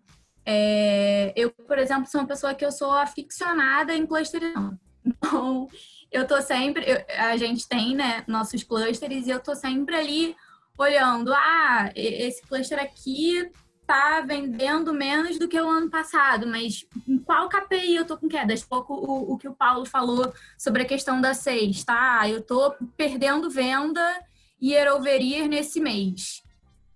é, eu, por exemplo, sou uma pessoa que eu sou aficionada em clusterização. Então, eu tô sempre, eu, a gente tem, né, nossos clusters e eu tô sempre ali olhando, ah, esse cluster aqui tá vendendo menos do que o ano passado, mas em qual KPI eu tô com queda? Pouco o, o que o Paulo falou sobre a questão da 6, tá? Eu tô perdendo venda year over year nesse mês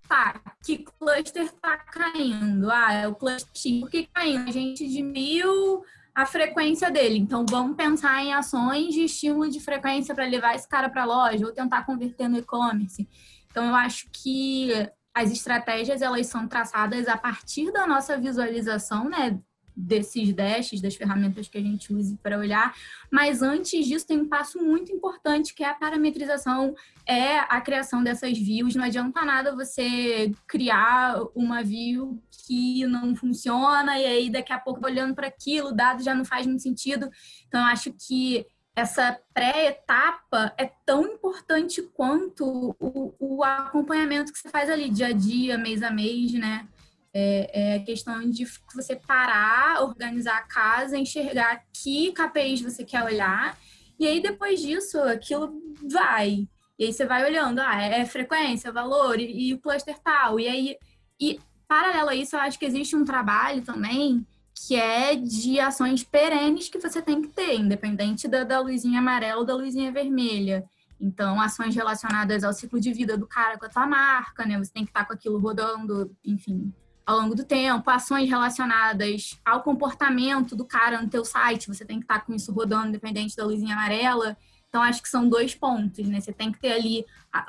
tá, que cluster tá caindo? Ah, é o cluster Por que caindo? A gente diminuiu a frequência dele. Então, vamos pensar em ações de estímulo de frequência para levar esse cara para a loja ou tentar converter no e-commerce. Então, eu acho que as estratégias elas são traçadas a partir da nossa visualização, né, desses dashes, das ferramentas que a gente use para olhar. Mas antes disso, tem um passo muito importante que é a parametrização, é a criação dessas views. Não adianta nada você criar uma view que não funciona e aí daqui a pouco olhando para aquilo, o dado já não faz muito sentido. Então, eu acho que essa pré-etapa é tão importante quanto o, o acompanhamento que você faz ali dia a dia, mês a mês, né? É, é a questão de você parar, organizar a casa, enxergar que KPIs você quer olhar, e aí depois disso aquilo vai. E aí você vai olhando, ah, é frequência, valor e, e o cluster tal. E aí, e paralelo a isso, eu acho que existe um trabalho também que é de ações perenes que você tem que ter, independente da, da luzinha amarela ou da luzinha vermelha. Então, ações relacionadas ao ciclo de vida do cara com a tua marca, né? Você tem que estar com aquilo rodando, enfim, ao longo do tempo, ações relacionadas ao comportamento do cara no teu site, você tem que estar com isso rodando independente da luzinha amarela. Então, acho que são dois pontos, né? Você tem que ter ali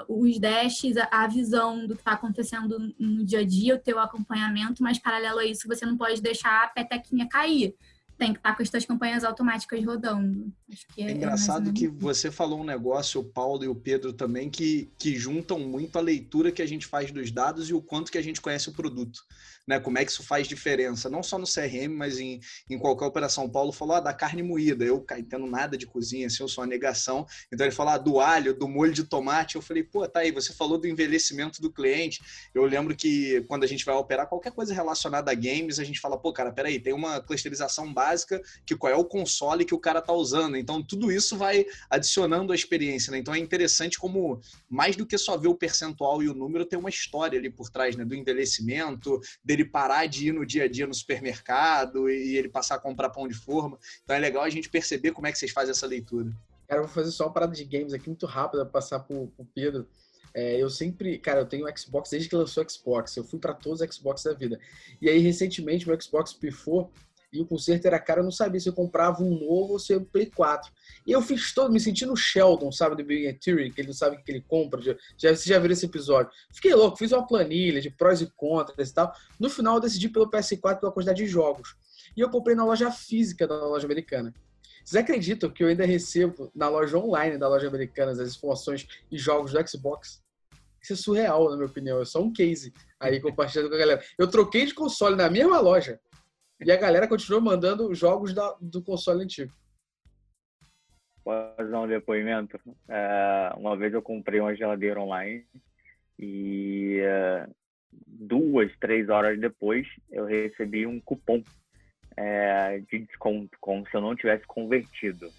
os dashes, a visão do que está acontecendo no dia a dia, o teu acompanhamento, mas paralelo a isso, você não pode deixar a petequinha cair tem que estar com as suas campanhas automáticas rodando. é, é engraçado que você falou um negócio, o Paulo e o Pedro também, que, que juntam muito a leitura que a gente faz dos dados e o quanto que a gente conhece o produto né? Como é que isso faz diferença, não só no CRM, mas em, em qualquer operação. O Paulo falou ah, da carne moída, eu entendo nada de cozinha, assim, eu sou uma negação. Então ele falou ah, do alho, do molho de tomate. Eu falei, pô, tá aí, você falou do envelhecimento do cliente. Eu lembro que quando a gente vai operar qualquer coisa relacionada a games, a gente fala, pô, cara, peraí, tem uma clusterização básica que qual é o console que o cara tá usando. Então tudo isso vai adicionando a experiência, né? Então é interessante como, mais do que só ver o percentual e o número, tem uma história ali por trás, né? Do envelhecimento, dele parar de ir no dia a dia no supermercado e ele passar a comprar pão de forma. Então é legal a gente perceber como é que vocês fazem essa leitura. Cara, eu vou fazer só uma parada de games aqui muito rápida, passar pro, pro Pedro. É, eu sempre, cara, eu tenho Xbox desde que lançou Xbox. Eu fui para todos os Xbox da vida. E aí, recentemente, meu Xbox pifou e o conserto era caro, eu não sabia se eu comprava um novo ou se eu Play 4. E eu fiz todo, me sentindo Sheldon, sabe, do Big Theory, que ele não sabe o que ele compra. Já, você já viu esse episódio. Fiquei louco, fiz uma planilha de prós e contras e tal. No final, eu decidi pelo PS4 pela quantidade de jogos. E eu comprei na loja física da loja americana. Vocês acreditam que eu ainda recebo na loja online da loja americana as informações e jogos do Xbox? Isso é surreal, na minha opinião. É só um case aí compartilhando com a galera. Eu troquei de console na mesma loja. E a galera continua mandando jogos da, do console antigo. Posso dar um depoimento? É, uma vez eu comprei uma geladeira online e é, duas, três horas depois eu recebi um cupom é, de desconto, como se eu não tivesse convertido.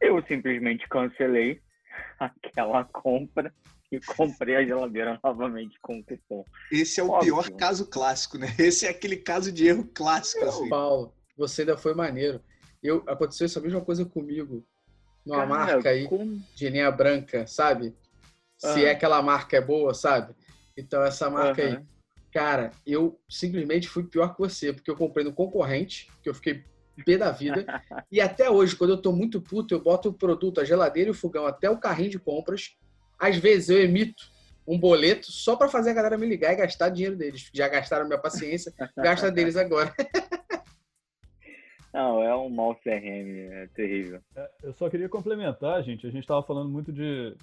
Eu simplesmente cancelei aquela compra e comprei a geladeira novamente com cupom. Esse é o Óbvio. pior caso clássico, né? Esse é aquele caso de erro clássico. Não, assim. Paulo, você ainda foi maneiro. Eu, aconteceu essa mesma coisa comigo numa Cara, marca aí com... de linha branca, sabe? Se é aquela marca é boa, sabe? Então essa marca uhum. aí. Cara, eu simplesmente fui pior que você, porque eu comprei no concorrente, que eu fiquei pé da vida. e até hoje, quando eu tô muito puto, eu boto o produto, a geladeira e o fogão até o carrinho de compras. Às vezes eu emito um boleto só para fazer a galera me ligar e gastar dinheiro deles. Já gastaram minha paciência, gasta deles agora. Não, é um mau CRM, é terrível. É, eu só queria complementar, gente. A gente estava falando muito de,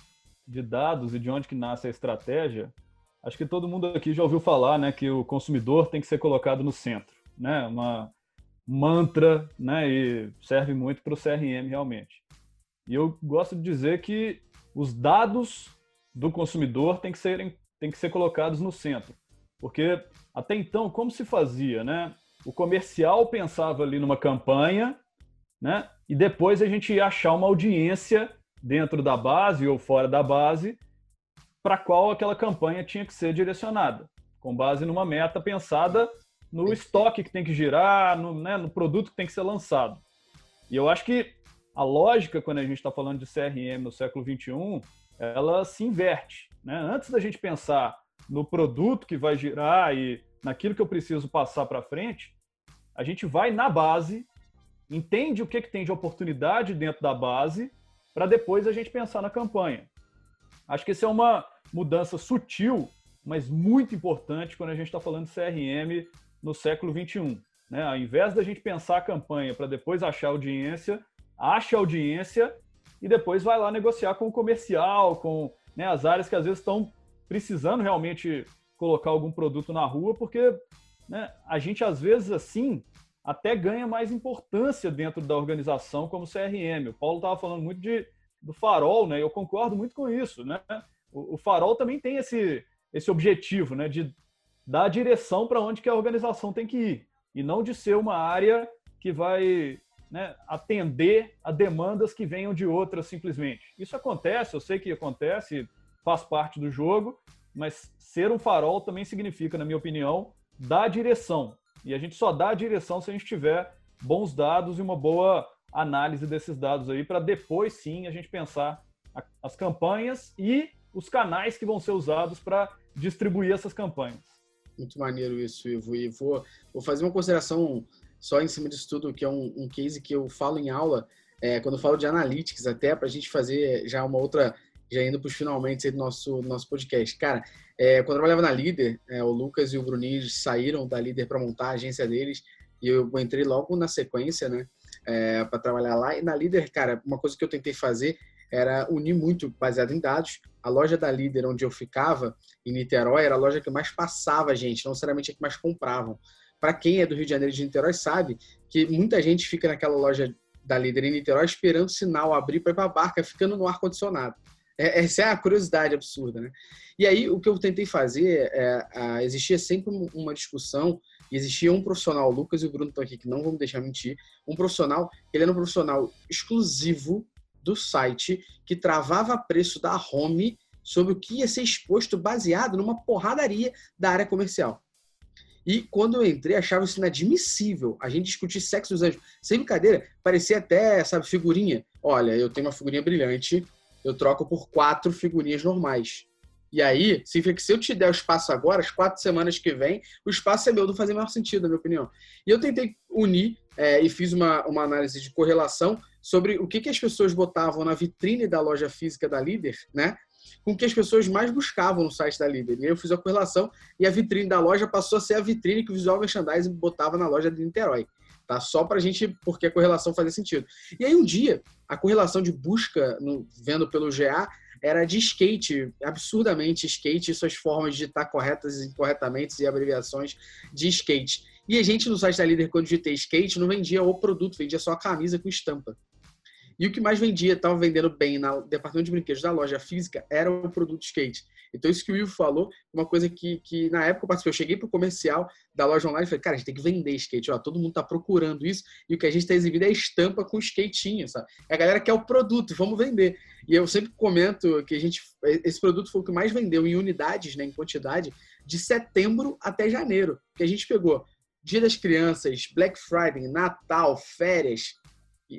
de dados e de onde que nasce a estratégia. Acho que todo mundo aqui já ouviu falar, né, que o consumidor tem que ser colocado no centro, né? Uma mantra, né, e serve muito para o CRM realmente. E eu gosto de dizer que os dados do consumidor têm que serem têm que ser colocados no centro, porque até então como se fazia, né? o comercial pensava ali numa campanha, né? E depois a gente ia achar uma audiência dentro da base ou fora da base para qual aquela campanha tinha que ser direcionada, com base numa meta pensada no estoque que tem que girar, no, né, no produto que tem que ser lançado. E eu acho que a lógica, quando a gente está falando de CRM no século XXI, ela se inverte. Né? Antes da gente pensar no produto que vai girar e naquilo que eu preciso passar para frente, a gente vai na base, entende o que, que tem de oportunidade dentro da base, para depois a gente pensar na campanha. Acho que isso é uma mudança sutil, mas muito importante quando a gente está falando de CRM no século 21. Né? Ao invés da gente pensar a campanha para depois achar audiência, acha audiência e depois vai lá negociar com o comercial, com né, as áreas que às vezes estão precisando realmente colocar algum produto na rua, porque né, a gente às vezes assim até ganha mais importância dentro da organização como CRM. O Paulo estava falando muito de, do farol, né? Eu concordo muito com isso, né? O, o farol também tem esse, esse objetivo, né? De dar direção para onde que a organização tem que ir e não de ser uma área que vai né, atender a demandas que venham de outras simplesmente. Isso acontece, eu sei que acontece, faz parte do jogo, mas ser um farol também significa, na minha opinião, dar direção. E a gente só dá a direção se a gente tiver bons dados e uma boa análise desses dados aí, para depois sim a gente pensar as campanhas e os canais que vão ser usados para distribuir essas campanhas. Muito maneiro isso, Ivo. E vou, vou fazer uma consideração só em cima disso tudo, que é um, um case que eu falo em aula, é, quando eu falo de analytics, até para a gente fazer já uma outra já indo para os finalmente do nosso, nosso podcast. Cara, é, quando eu trabalhava na Líder, é, o Lucas e o Bruninho saíram da Líder para montar a agência deles e eu entrei logo na sequência, né, é, para trabalhar lá. E na Líder, cara, uma coisa que eu tentei fazer era unir muito baseado em dados. A loja da Líder, onde eu ficava, em Niterói, era a loja que mais passava gente, não necessariamente a que mais compravam. Para quem é do Rio de Janeiro e de Niterói sabe que muita gente fica naquela loja da Líder em Niterói esperando o sinal abrir para ir para a barca, ficando no ar condicionado. É, essa é a curiosidade absurda, né? E aí, o que eu tentei fazer, é, a, existia sempre uma discussão, existia um profissional, o Lucas e o Bruno estão aqui, que não me deixar mentir, um profissional, ele era um profissional exclusivo do site, que travava preço da home sobre o que ia ser exposto baseado numa porradaria da área comercial. E quando eu entrei, achava isso inadmissível. A gente discutir sexo dos anjos. Sem brincadeira, parecia até, sabe, figurinha. Olha, eu tenho uma figurinha brilhante, eu troco por quatro figurinhas normais. E aí, significa que se eu te der o espaço agora, as quatro semanas que vem, o espaço é meu, não fazia maior sentido, na minha opinião. E eu tentei unir é, e fiz uma, uma análise de correlação sobre o que, que as pessoas botavam na vitrine da loja física da Líder, né? Com o que as pessoas mais buscavam no site da Líder. E aí eu fiz a correlação e a vitrine da loja passou a ser a vitrine que o Visual Merchandising botava na loja de Niterói tá? Só para a gente, porque a correlação fazia sentido. E aí um dia, a correlação de busca, no, vendo pelo GA, era de skate, absurdamente skate e suas formas de digitar corretas e incorretamente e abreviações de skate. E a gente no site da Líder, quando digitei skate, não vendia o produto, vendia só a camisa com estampa. E o que mais vendia, estava vendendo bem no departamento de brinquedos da loja física, era o produto skate. Então, isso que o Ivo falou, uma coisa que, que na época eu participei, eu cheguei para o comercial da loja online e falei, cara, a gente tem que vender skate, ó, todo mundo está procurando isso, e o que a gente está exibindo é estampa com skatinho, sabe? A galera quer o produto, vamos vender. E eu sempre comento que a gente, esse produto foi o que mais vendeu em unidades, né, em quantidade, de setembro até janeiro, que a gente pegou Dia das Crianças, Black Friday, Natal, férias,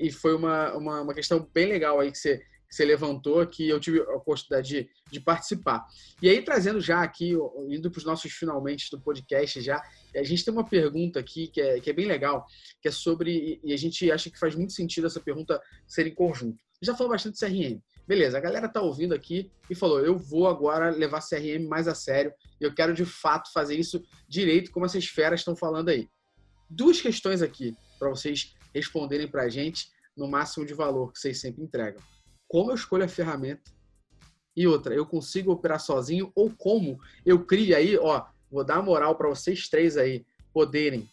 e foi uma, uma, uma questão bem legal aí que você, que você levantou, que eu tive a oportunidade de, de participar. E aí, trazendo já aqui, indo para os nossos finalmente do podcast já, a gente tem uma pergunta aqui que é, que é bem legal, que é sobre, e a gente acha que faz muito sentido essa pergunta ser em conjunto. Já falou bastante de CRM. Beleza, a galera tá ouvindo aqui e falou: eu vou agora levar CRM mais a sério e eu quero de fato fazer isso direito, como essas feras estão falando aí. Duas questões aqui para vocês responderem para a gente no máximo de valor que vocês sempre entregam. Como eu escolho a ferramenta? E outra, eu consigo operar sozinho ou como eu crio aí, ó, vou dar moral para vocês três aí poderem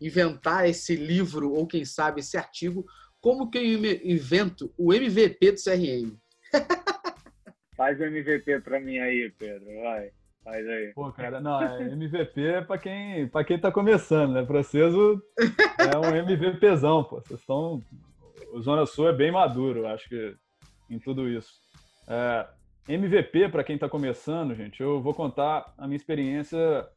inventar esse livro ou quem sabe esse artigo, como que eu invento o MVP do CRM? Faz o MVP para mim aí, Pedro, vai. Faz aí. Pô, cara, não, é MVP é pra quem, pra quem tá começando, né? Pra vocês é um MVPzão, pô. Vocês estão. O Zona Sul é bem maduro, acho que, em tudo isso. É, MVP, para quem está começando, gente, eu vou contar a minha experiência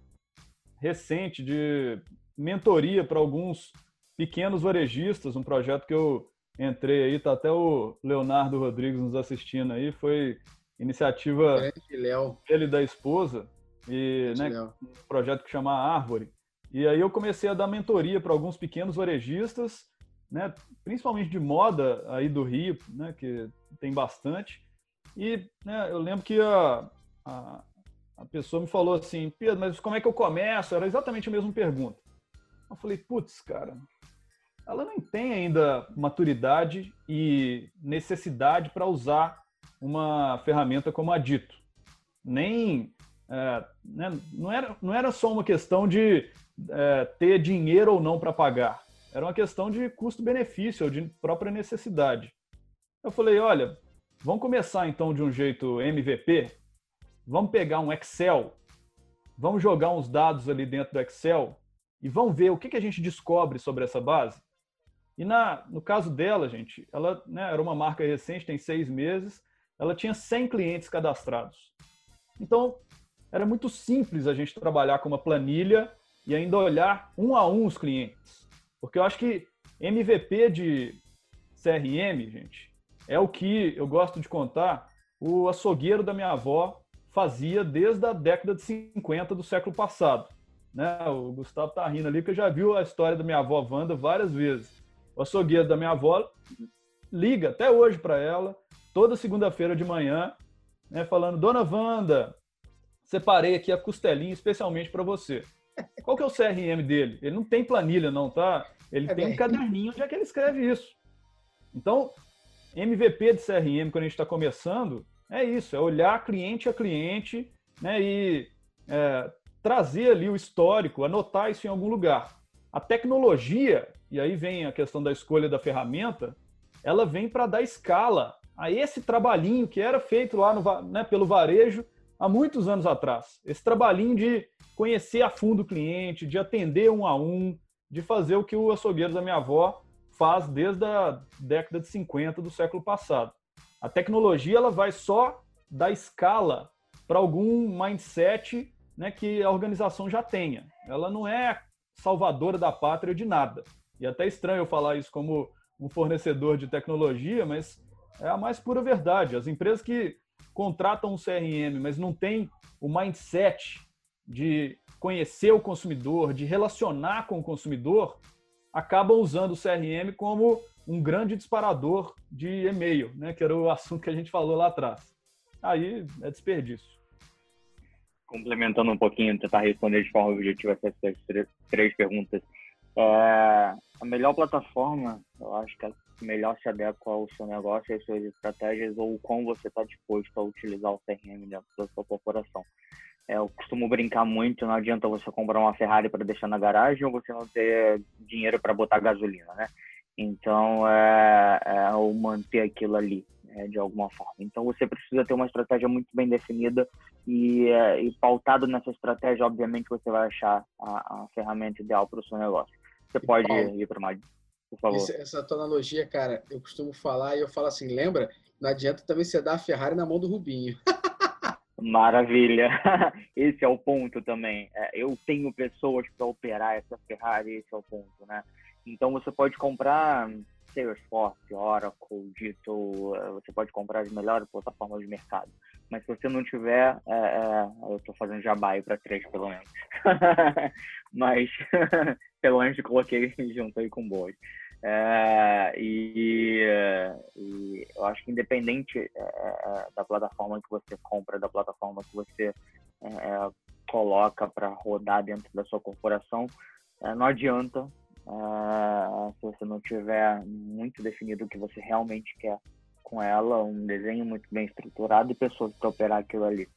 recente de mentoria para alguns pequenos varejistas, um projeto que eu entrei aí, tá até o Leonardo Rodrigues nos assistindo aí, foi iniciativa dele da esposa e né, um projeto que chama Árvore. E aí eu comecei a dar mentoria para alguns pequenos varejistas, né, principalmente de moda aí do Rio, né, que tem bastante. E né, eu lembro que a, a, a, pessoa me falou assim, Pedro, mas como é que eu começo? Era exatamente a mesma pergunta. Eu falei, putz, cara, ela não tem ainda maturidade e necessidade para usar uma ferramenta como a Dito. Nem é, né, não, era, não era só uma questão de é, ter dinheiro ou não para pagar. Era uma questão de custo-benefício, ou de própria necessidade. Eu falei, olha, vamos começar então de um jeito MVP. Vamos pegar um Excel, vamos jogar uns dados ali dentro do Excel e vamos ver o que, que a gente descobre sobre essa base. E na, no caso dela, gente, ela né, era uma marca recente, tem seis meses, ela tinha 100 clientes cadastrados. Então, era muito simples a gente trabalhar com uma planilha e ainda olhar um a um os clientes. Porque eu acho que MVP de CRM, gente, é o que eu gosto de contar, o açougueiro da minha avó fazia desde a década de 50 do século passado. Né? O Gustavo tá rindo ali, porque já viu a história da minha avó Wanda várias vezes. O açougueiro da minha avó liga até hoje para ela, toda segunda-feira de manhã, né, falando: Dona Wanda, separei aqui a costelinha especialmente para você. Qual que é o CRM dele? Ele não tem planilha, não, tá? Ele é tem bem. um caderninho onde é que ele escreve isso. Então, MVP de CRM, quando a gente está começando, é isso: é olhar cliente a cliente né, e é, trazer ali o histórico, anotar isso em algum lugar. A tecnologia, e aí vem a questão da escolha da ferramenta, ela vem para dar escala a esse trabalhinho que era feito lá no, né, pelo varejo há muitos anos atrás. Esse trabalhinho de conhecer a fundo o cliente, de atender um a um, de fazer o que o açougueiro da minha avó faz desde a década de 50 do século passado. A tecnologia ela vai só dar escala para algum mindset né, que a organização já tenha. Ela não é salvadora da pátria de nada. E é até estranho eu falar isso como um fornecedor de tecnologia, mas é a mais pura verdade. As empresas que contratam um CRM, mas não têm o mindset de conhecer o consumidor, de relacionar com o consumidor, acabam usando o CRM como um grande disparador de e-mail, né? que era o assunto que a gente falou lá atrás. Aí é desperdício complementando um pouquinho, tentar responder de forma objetiva essas três, perguntas. É, a melhor plataforma, eu acho que a melhor se adequa ao seu negócio, às suas estratégias ou como você está disposto a utilizar o CRM dentro da sua corporação. É, eu costumo brincar muito, não adianta você comprar uma Ferrari para deixar na garagem ou você não ter dinheiro para botar gasolina, né? Então, é, é o manter aquilo ali, é, de alguma forma. Então, você precisa ter uma estratégia muito bem definida e, é, e pautado nessa estratégia, obviamente, você vai achar a, a ferramenta ideal para o seu negócio. Você pode ir para mais, por favor. Essa, essa tua analogia, cara, eu costumo falar e eu falo assim, lembra? Não adianta também você dar a Ferrari na mão do Rubinho. Maravilha. Esse é o ponto também. É, eu tenho pessoas para operar essa Ferrari, esse é o ponto, né? Então você pode comprar Salesforce, Oracle, Ditto, eh, você pode comprar as melhores plataformas de mercado. Mas se você não tiver, é, é, eu estou fazendo jabá para três pelo menos. Mas pelo menos coloquei junto aí com boas. É, e, e, eu acho que independente é, é, da plataforma que você compra, da plataforma que você coloca para rodar dentro da sua corporação, não adianta se você não tiver muito definido o que você realmente quer com ela, um desenho muito bem estruturado e pessoas para operar aquilo ali.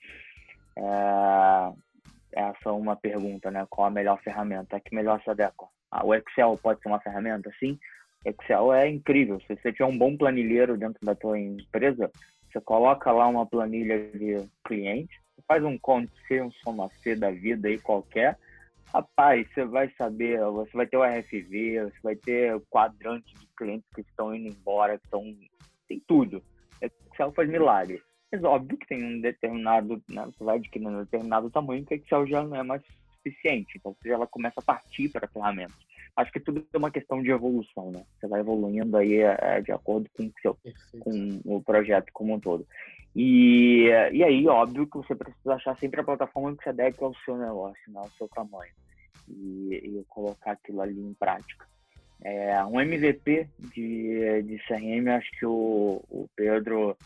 Essa é uma pergunta, né? Qual a melhor ferramenta? A que melhor se adequa? Ah, o Excel pode ser uma ferramenta? Sim. Excel é incrível. Se você tiver um bom planilheiro dentro da tua empresa, você coloca lá uma planilha de cliente, faz um conto C, um soma C da vida aí qualquer, Rapaz, você vai saber, você vai ter o RFV, você vai ter quadrante de clientes que estão indo embora, que estão. tem tudo. Excel faz milagre. Mas óbvio que tem um determinado, né, você vai adquirindo um determinado tamanho que Excel já não é mais suficiente. Então você já começa a partir para ferramentas. Acho que tudo é uma questão de evolução, né? Você vai evoluindo aí é, de acordo com o, seu, com o projeto como um todo. E, e aí, óbvio que você precisa achar sempre a plataforma que se adeque ao seu negócio, né, ao seu tamanho, e, e colocar aquilo ali em prática. É, um MVP de, de CRM, acho que o, o Pedro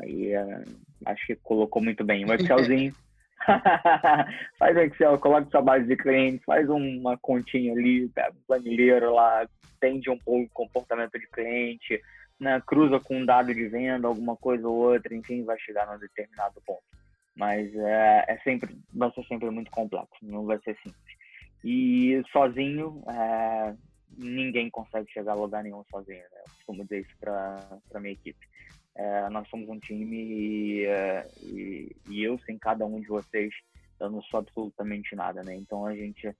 aí, é, acho que colocou muito bem. Um Excelzinho. faz Excel, coloca sua base de clientes, faz uma continha ali, pega um planilheiro lá, entende um pouco o comportamento de cliente, né, cruza com um dado de venda, alguma coisa ou outra, enfim, vai chegar num determinado ponto. Mas é, é sempre, vai ser sempre muito complexo, não vai ser simples. E sozinho, é, ninguém consegue chegar a lugar nenhum sozinho. Né? Eu costumo dizer isso para minha equipe. É, nós somos um time e, é, e, e, eu, sem cada um de vocês, eu não sou absolutamente nada, né? Então a gente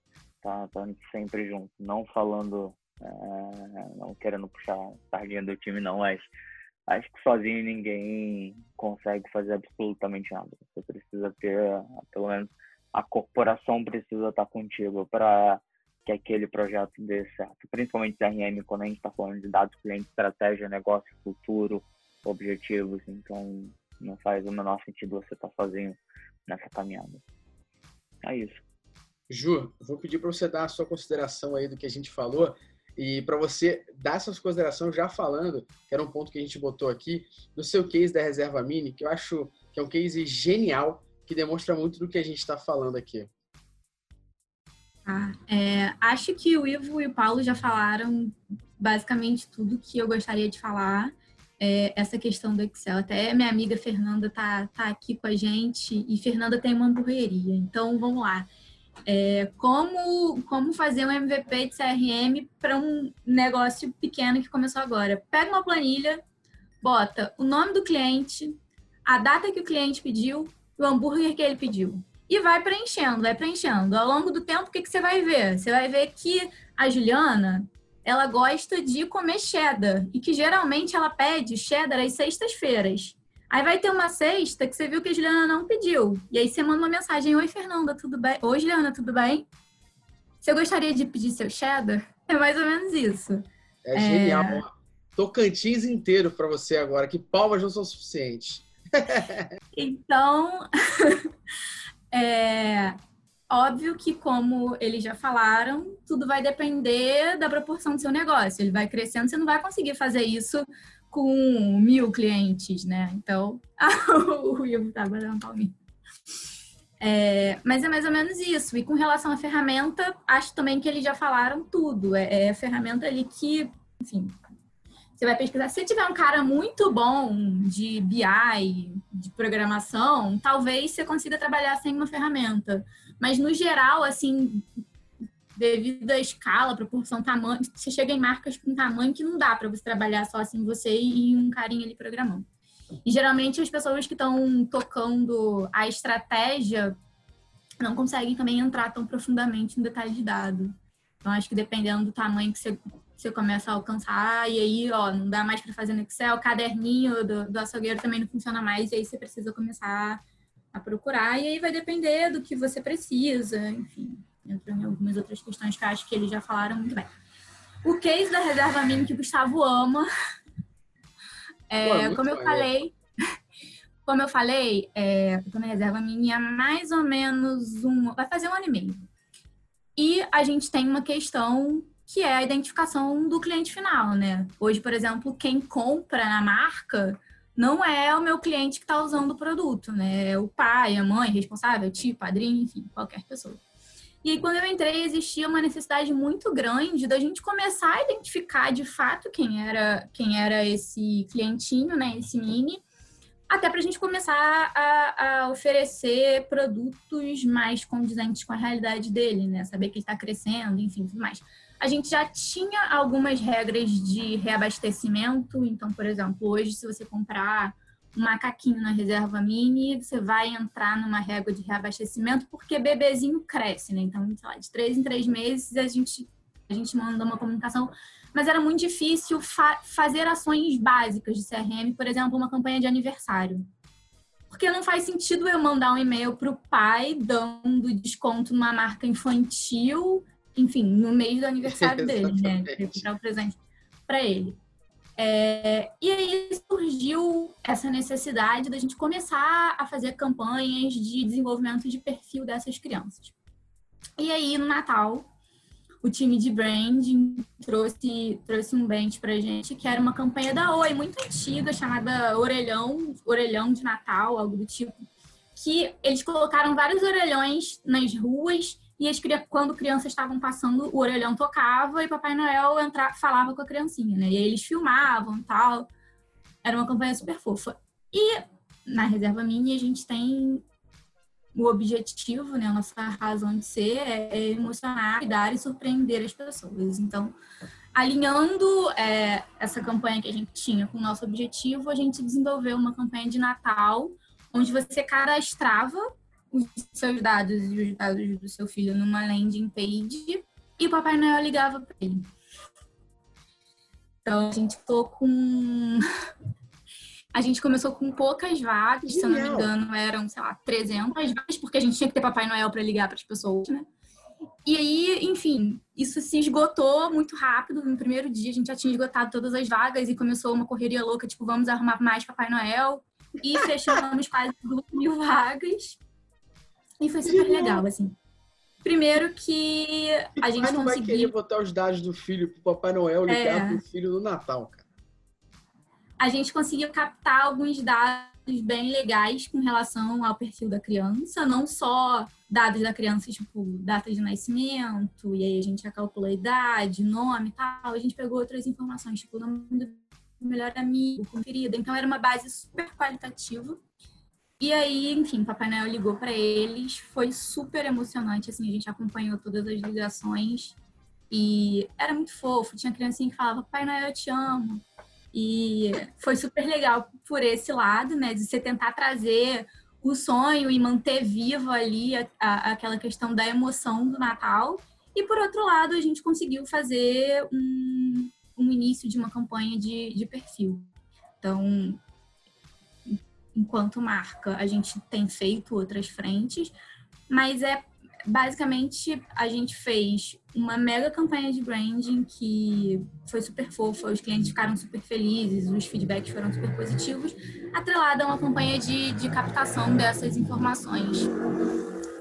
tá, tá sempre junto, não falando é, não querendo puxar sardinha do time, não, mas acho que sozinho ninguém consegue fazer absolutamente nada. Você precisa ter, pelo menos, a corporação precisa estar contigo para que aquele projeto dê certo. Principalmente CRM, quando a gente está falando de dados, cliente, estratégia, negócio, futuro, objetivos. Então, não faz o menor sentido você estar tá sozinho nessa caminhada. É isso. Ju, vou pedir para você dar a sua consideração aí do que a gente falou e para você dar essas considerações, já falando, que era um ponto que a gente botou aqui, do seu case da reserva mini, que eu acho que é um case genial, que demonstra muito do que a gente está falando aqui. Ah, é, acho que o Ivo e o Paulo já falaram basicamente tudo que eu gostaria de falar. É, essa questão do Excel. Até minha amiga Fernanda tá, tá aqui com a gente e Fernanda tem uma hamburgueria. Então vamos lá. É, como, como fazer um MVP de CRM para um negócio pequeno que começou agora? Pega uma planilha, bota o nome do cliente, a data que o cliente pediu o hambúrguer que ele pediu. E vai preenchendo, vai preenchendo. Ao longo do tempo, o que, que você vai ver? Você vai ver que a Juliana, ela gosta de comer cheddar. E que geralmente ela pede cheddar às sextas-feiras. Aí vai ter uma sexta que você viu que a Juliana não pediu. E aí você manda uma mensagem: Oi, Fernanda, tudo bem? Oi, Juliana, tudo bem? Você gostaria de pedir seu cheddar? É mais ou menos isso. É, é... genial. Tocantins inteiro para você agora, que palmas não são suficientes. então, é óbvio que, como eles já falaram, tudo vai depender da proporção do seu negócio. Ele vai crescendo, você não vai conseguir fazer isso com mil clientes, né? Então, o Ivo tá batendo palminha. É, mas é mais ou menos isso. E com relação à ferramenta, acho também que eles já falaram tudo. É, é a ferramenta ali que, enfim, você vai pesquisar. Se tiver um cara muito bom de BI, de programação, talvez você consiga trabalhar sem uma ferramenta. Mas no geral, assim, devido à escala, proporção, tamanho, você chega em marcas com tamanho que não dá para você trabalhar só assim, você e um carinha ali programando. E geralmente as pessoas que estão tocando a estratégia não conseguem também entrar tão profundamente no detalhe de dado. Então, acho que dependendo do tamanho que você, você começa a alcançar, e aí, ó, não dá mais para fazer no Excel, o caderninho do, do açougueiro também não funciona mais, e aí você precisa começar a procurar, e aí vai depender do que você precisa, enfim, entra em algumas outras questões que acho que eles já falaram muito bem. O case da reserva mínima que o Gustavo ama, é, Pô, como eu falei, como eu falei, é, eu tô na reserva minha mais ou menos um. Vai fazer um ano e meio. E a gente tem uma questão que é a identificação do cliente final, né? Hoje, por exemplo, quem compra na marca não é o meu cliente que está usando o produto, né? É o pai, a mãe, responsável, tio, padrinho, enfim, qualquer pessoa. E aí, quando eu entrei, existia uma necessidade muito grande da gente começar a identificar de fato quem era, quem era esse clientinho, né? Esse mini, até para a gente começar a, a, oferecer produtos mais condizentes com a realidade dele, né? Saber que ele está crescendo, enfim, tudo mais. A gente já tinha algumas regras de reabastecimento, então, por exemplo, hoje, se você comprar um macaquinho na reserva mini, você vai entrar numa régua de reabastecimento, porque bebezinho cresce, né? Então, sei lá, de três em três meses a gente, a gente manda uma comunicação mas era muito difícil fa fazer ações básicas de CRM, por exemplo, uma campanha de aniversário. Porque não faz sentido eu mandar um e-mail para o pai dando desconto numa marca infantil, enfim, no mês do aniversário dele, né? Para o presente para ele. É, e aí surgiu essa necessidade da gente começar a fazer campanhas de desenvolvimento de perfil dessas crianças. E aí, no Natal, o time de branding trouxe, trouxe um brand pra gente, que era uma campanha da Oi, muito antiga, chamada Orelhão, Orelhão de Natal, algo do tipo. Que eles colocaram vários orelhões nas ruas e as, quando crianças estavam passando, o orelhão tocava e Papai Noel entra, falava com a criancinha, né? E aí eles filmavam e tal. Era uma campanha super fofa. E na Reserva Mini a gente tem o objetivo, né, a nossa razão de ser é, é emocionar, cuidar e surpreender as pessoas. Então, alinhando é, essa campanha que a gente tinha com o nosso objetivo, a gente desenvolveu uma campanha de Natal, onde você cadastrava os seus dados e os dados do seu filho numa landing page e o Papai Noel ligava para ele. Então, a gente ficou com a gente começou com poucas vagas, se eu não me engano, eram, sei lá, 300 vagas, porque a gente tinha que ter Papai Noel para ligar para as pessoas, né? E aí, enfim, isso se esgotou muito rápido. No primeiro dia, a gente já tinha esgotado todas as vagas e começou uma correria louca, tipo, vamos arrumar mais Papai Noel. E fechamos quase duas mil vagas. E foi super legal, assim. Primeiro que a gente conseguiu... não vai querer botar os dados do filho pro Papai Noel ligar é... pro filho no Natal, cara a gente conseguiu captar alguns dados bem legais com relação ao perfil da criança, não só dados da criança, tipo, data de nascimento, e aí a gente já calculou a idade, nome e tal, a gente pegou outras informações, tipo, o nome do melhor amigo, conferida, então era uma base super qualitativa. E aí, enfim, Papai Noel ligou para eles, foi super emocionante, assim, a gente acompanhou todas as ligações e era muito fofo, tinha criancinha que falava, Papai Noel, eu te amo. E foi super legal por esse lado, né? De você tentar trazer o sonho e manter viva ali a, a, aquela questão da emoção do Natal. E por outro lado, a gente conseguiu fazer um, um início de uma campanha de, de perfil. Então, enquanto marca, a gente tem feito outras frentes, mas é basicamente a gente fez uma mega campanha de branding que foi super fofa, os clientes ficaram super felizes, os feedbacks foram super positivos, atrelada a uma campanha de, de captação dessas informações.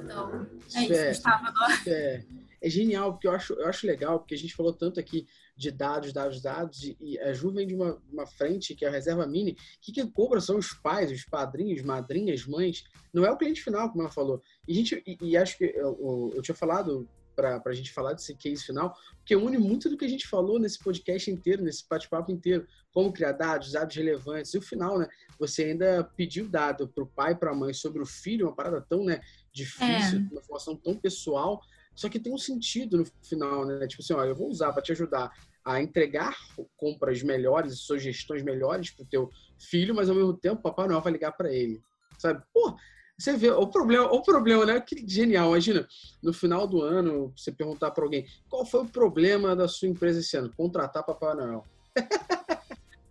Então, é isso, Gustavo, agora. É, é genial, porque eu acho, eu acho legal, porque a gente falou tanto aqui de dados, dados, dados, e a Ju vem de uma, uma frente, que é a reserva mini, que quem cobra são os pais, os padrinhos, madrinhas, mães, não é o cliente final, como ela falou. E, a gente, e, e acho que eu, eu tinha falado para a gente falar desse case final, porque une muito do que a gente falou nesse podcast inteiro, nesse bate-papo inteiro, como criar dados, dados relevantes, e o final, né, você ainda pediu dado para o pai, para a mãe sobre o filho, uma parada tão, né, difícil, é. uma informação tão pessoal, Só que tem um sentido no final, né? Tipo assim, ó, eu vou usar para te ajudar a entregar compras melhores, sugestões melhores para o teu filho, mas ao mesmo tempo Papai Noel vai ligar para ele, sabe? Pô, você vê o problema, o problema, né? Que genial. Imagina, no final do ano, você perguntar para alguém qual foi o problema da sua empresa esse ano? Contratar Papai Noel.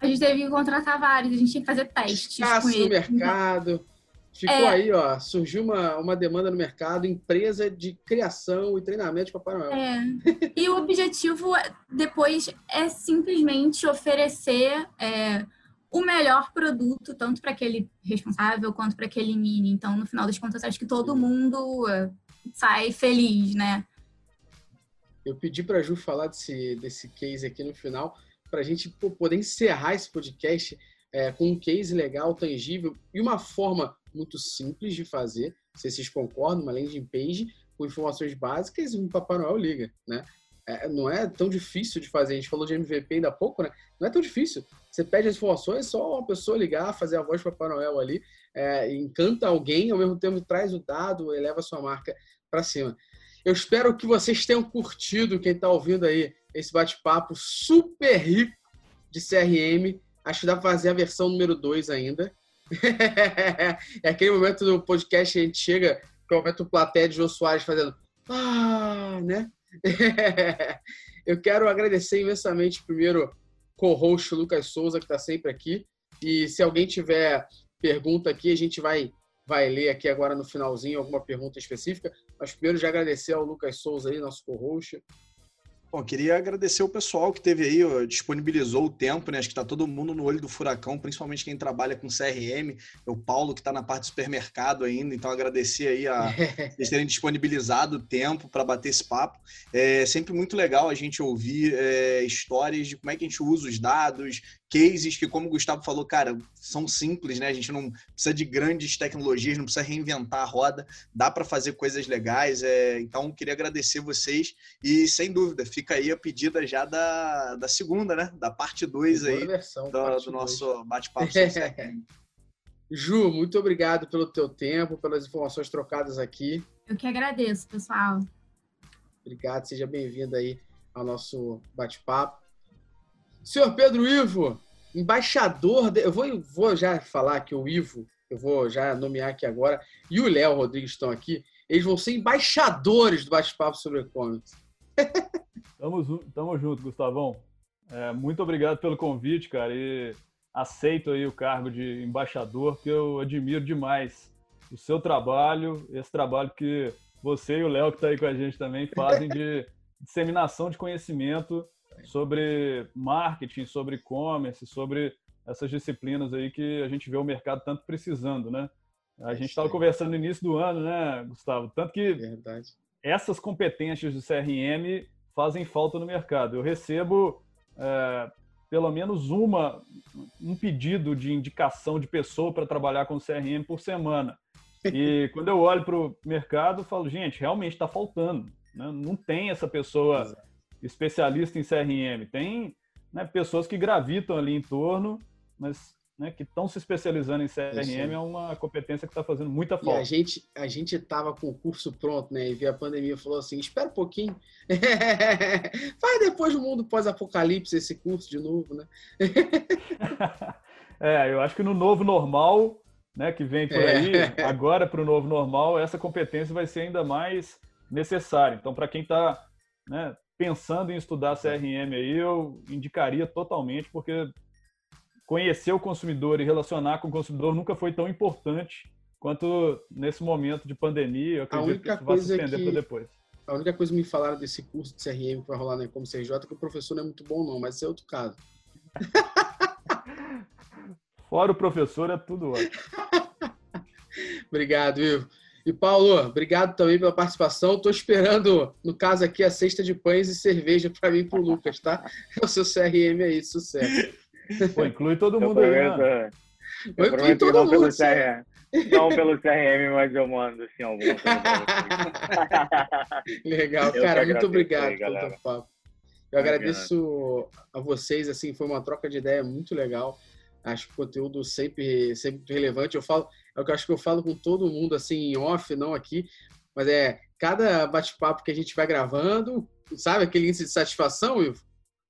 A gente teve que contratar vários, a gente tinha que fazer testes. Escasso no mercado. Ficou é. aí, ó, surgiu uma, uma demanda no mercado, empresa de criação e treinamento de Papai Noel. É. E o objetivo depois é simplesmente oferecer é, o melhor produto, tanto para aquele responsável quanto para aquele mini. Então, no final das contas, acho que todo mundo é, sai feliz, né? Eu pedi para a Ju falar desse, desse case aqui no final, para a gente poder encerrar esse podcast é, com um case legal, tangível e uma forma muito simples de fazer. Vocês concordam? Uma landing page com informações básicas e um Papai Noel liga, né? É, não é tão difícil de fazer. A gente falou de MVP ainda há pouco, né? Não é tão difícil. Você pede as informações, só uma pessoa ligar, fazer a voz do Papai Noel ali, é, encanta alguém, ao mesmo tempo traz o dado, eleva a sua marca para cima. Eu espero que vocês tenham curtido, quem está ouvindo aí, esse bate-papo super rico de CRM. Acho que dá para fazer a versão número 2 ainda. é aquele momento do podcast que a gente chega, que é o momento plateia de Jô Soares fazendo ah, né? Eu quero agradecer imensamente primeiro co-host Lucas Souza, que está sempre aqui. E se alguém tiver pergunta aqui, a gente vai, vai ler aqui agora no finalzinho alguma pergunta específica. Mas primeiro já agradecer ao Lucas Souza aí, nosso co-host. Bom, queria agradecer o pessoal que teve aí, disponibilizou o tempo, né? Acho que está todo mundo no olho do furacão, principalmente quem trabalha com CRM, o Paulo que está na parte do supermercado ainda, então agradecer aí a eles terem disponibilizado o tempo para bater esse papo. É sempre muito legal a gente ouvir é, histórias de como é que a gente usa os dados, cases que, como o Gustavo falou, cara, são simples, né? A gente não precisa de grandes tecnologias, não precisa reinventar a roda, dá para fazer coisas legais. É... Então, queria agradecer vocês e, sem dúvida, fica aí a pedida já da, da segunda, né? Da parte 2 aí versão, do, parte do nosso bate-papo. Ju, muito obrigado pelo teu tempo, pelas informações trocadas aqui. Eu que agradeço, pessoal. Obrigado, seja bem-vindo aí ao nosso bate-papo. Senhor Pedro Ivo, embaixador. De... Eu vou, vou já falar que o Ivo, eu vou já nomear aqui agora, e o Léo Rodrigues estão aqui. Eles vão ser embaixadores do bate-papo sobre e-commerce. tamo, tamo junto, Gustavão. É, muito obrigado pelo convite, cara. E aceito aí o cargo de embaixador, que eu admiro demais o seu trabalho, esse trabalho que você e o Léo, que está aí com a gente também, fazem de disseminação de conhecimento sobre marketing, sobre e-commerce, sobre essas disciplinas aí que a gente vê o mercado tanto precisando, né? A gente estava conversando no início do ano, né, Gustavo? Tanto que essas competências do CRM fazem falta no mercado. Eu recebo é, pelo menos uma um pedido de indicação de pessoa para trabalhar com CRM por semana. E quando eu olho para o mercado, eu falo, gente, realmente está faltando. Né? Não tem essa pessoa Exato especialista em CRM. Tem né, pessoas que gravitam ali em torno, mas né, que estão se especializando em CRM é uma competência que está fazendo muita falta. E a gente a gente estava com o curso pronto, né? E veio a pandemia e falou assim: espera um pouquinho, faz depois do mundo pós-apocalipse esse curso de novo, né? é, eu acho que no novo normal, né, que vem por aí, é. agora para o novo normal, essa competência vai ser ainda mais necessária. Então, para quem está né, pensando em estudar CRM aí, eu indicaria totalmente, porque conhecer o consumidor e relacionar com o consumidor nunca foi tão importante quanto nesse momento de pandemia. Eu acredito que isso vai se estender para depois. A única coisa que me falaram desse curso de CRM para rolar na como CJ é que o professor não é muito bom, não, mas isso é outro caso. Fora o professor, é tudo ótimo. Obrigado, Ivo. E Paulo, obrigado também pela participação. Estou esperando, no caso aqui, a cesta de pães e cerveja para mim e para o Lucas, tá? É o seu CRM aí, sucesso. Pô, inclui todo mundo aí, né? Eu inclui todo não mundo. Pelo CRM, não pelo CRM, mas eu mando assim, alguma coisa. Legal, eu cara, muito obrigado aí, pelo teu papo. Eu agradeço a vocês, assim, foi uma troca de ideia muito legal. Acho que o conteúdo sempre, sempre relevante. Eu falo, é o que eu acho que eu falo com todo mundo, assim, em off, não aqui. mas é cada bate-papo que a gente vai gravando, sabe aquele índice de satisfação, Ivo?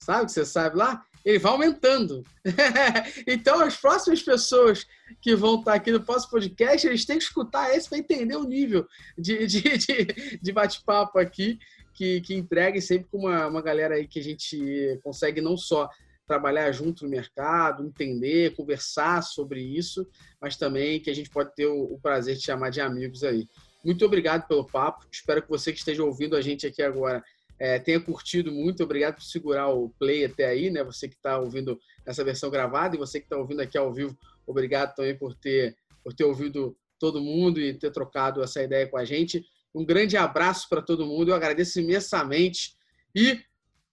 Sabe que você sabe lá? Ele vai aumentando. então, as próximas pessoas que vão estar aqui no próximo podcast, eles têm que escutar esse para entender o nível de, de, de, de bate-papo aqui que, que entregue sempre com uma, uma galera aí que a gente consegue não só trabalhar junto no mercado, entender, conversar sobre isso, mas também que a gente pode ter o, prazer de chamar de amigos aí. Muito obrigado pelo papo. Espero que você que esteja ouvindo a gente aqui agora é, tenha curtido muito. Obrigado por segurar o play até aí, né? Você que está ouvindo essa versão gravada e você que está ouvindo aqui ao vivo, obrigado também por ter, por ter ouvido todo mundo e ter trocado essa ideia com a gente. Um grande abraço para todo mundo. Eu agradeço imensamente. E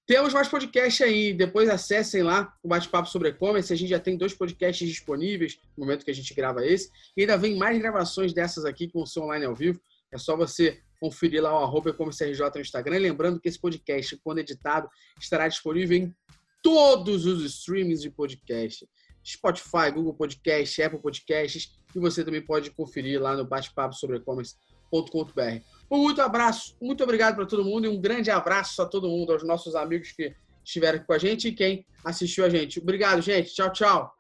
temos mais podcast aí. Depois acessem lá o bate-papo sobre e-commerce. A gente já tem dois podcasts disponíveis no momento que a gente grava esse. E ainda vem mais gravações dessas aqui que vão ser online ao vivo. É só você conferir lá o arroba e-commerce no Instagram. Lembrando que esse podcast, quando editado, estará disponível em todos os streamings de podcast. Spotify, Google Podcast, Apple Podcasts. E você também pode conferir lá no bate-papo sobre e-commerce.com.br. Um muito abraço, muito obrigado para todo mundo e um grande abraço a todo mundo, aos nossos amigos que estiveram aqui com a gente e quem assistiu a gente. Obrigado, gente. Tchau, tchau.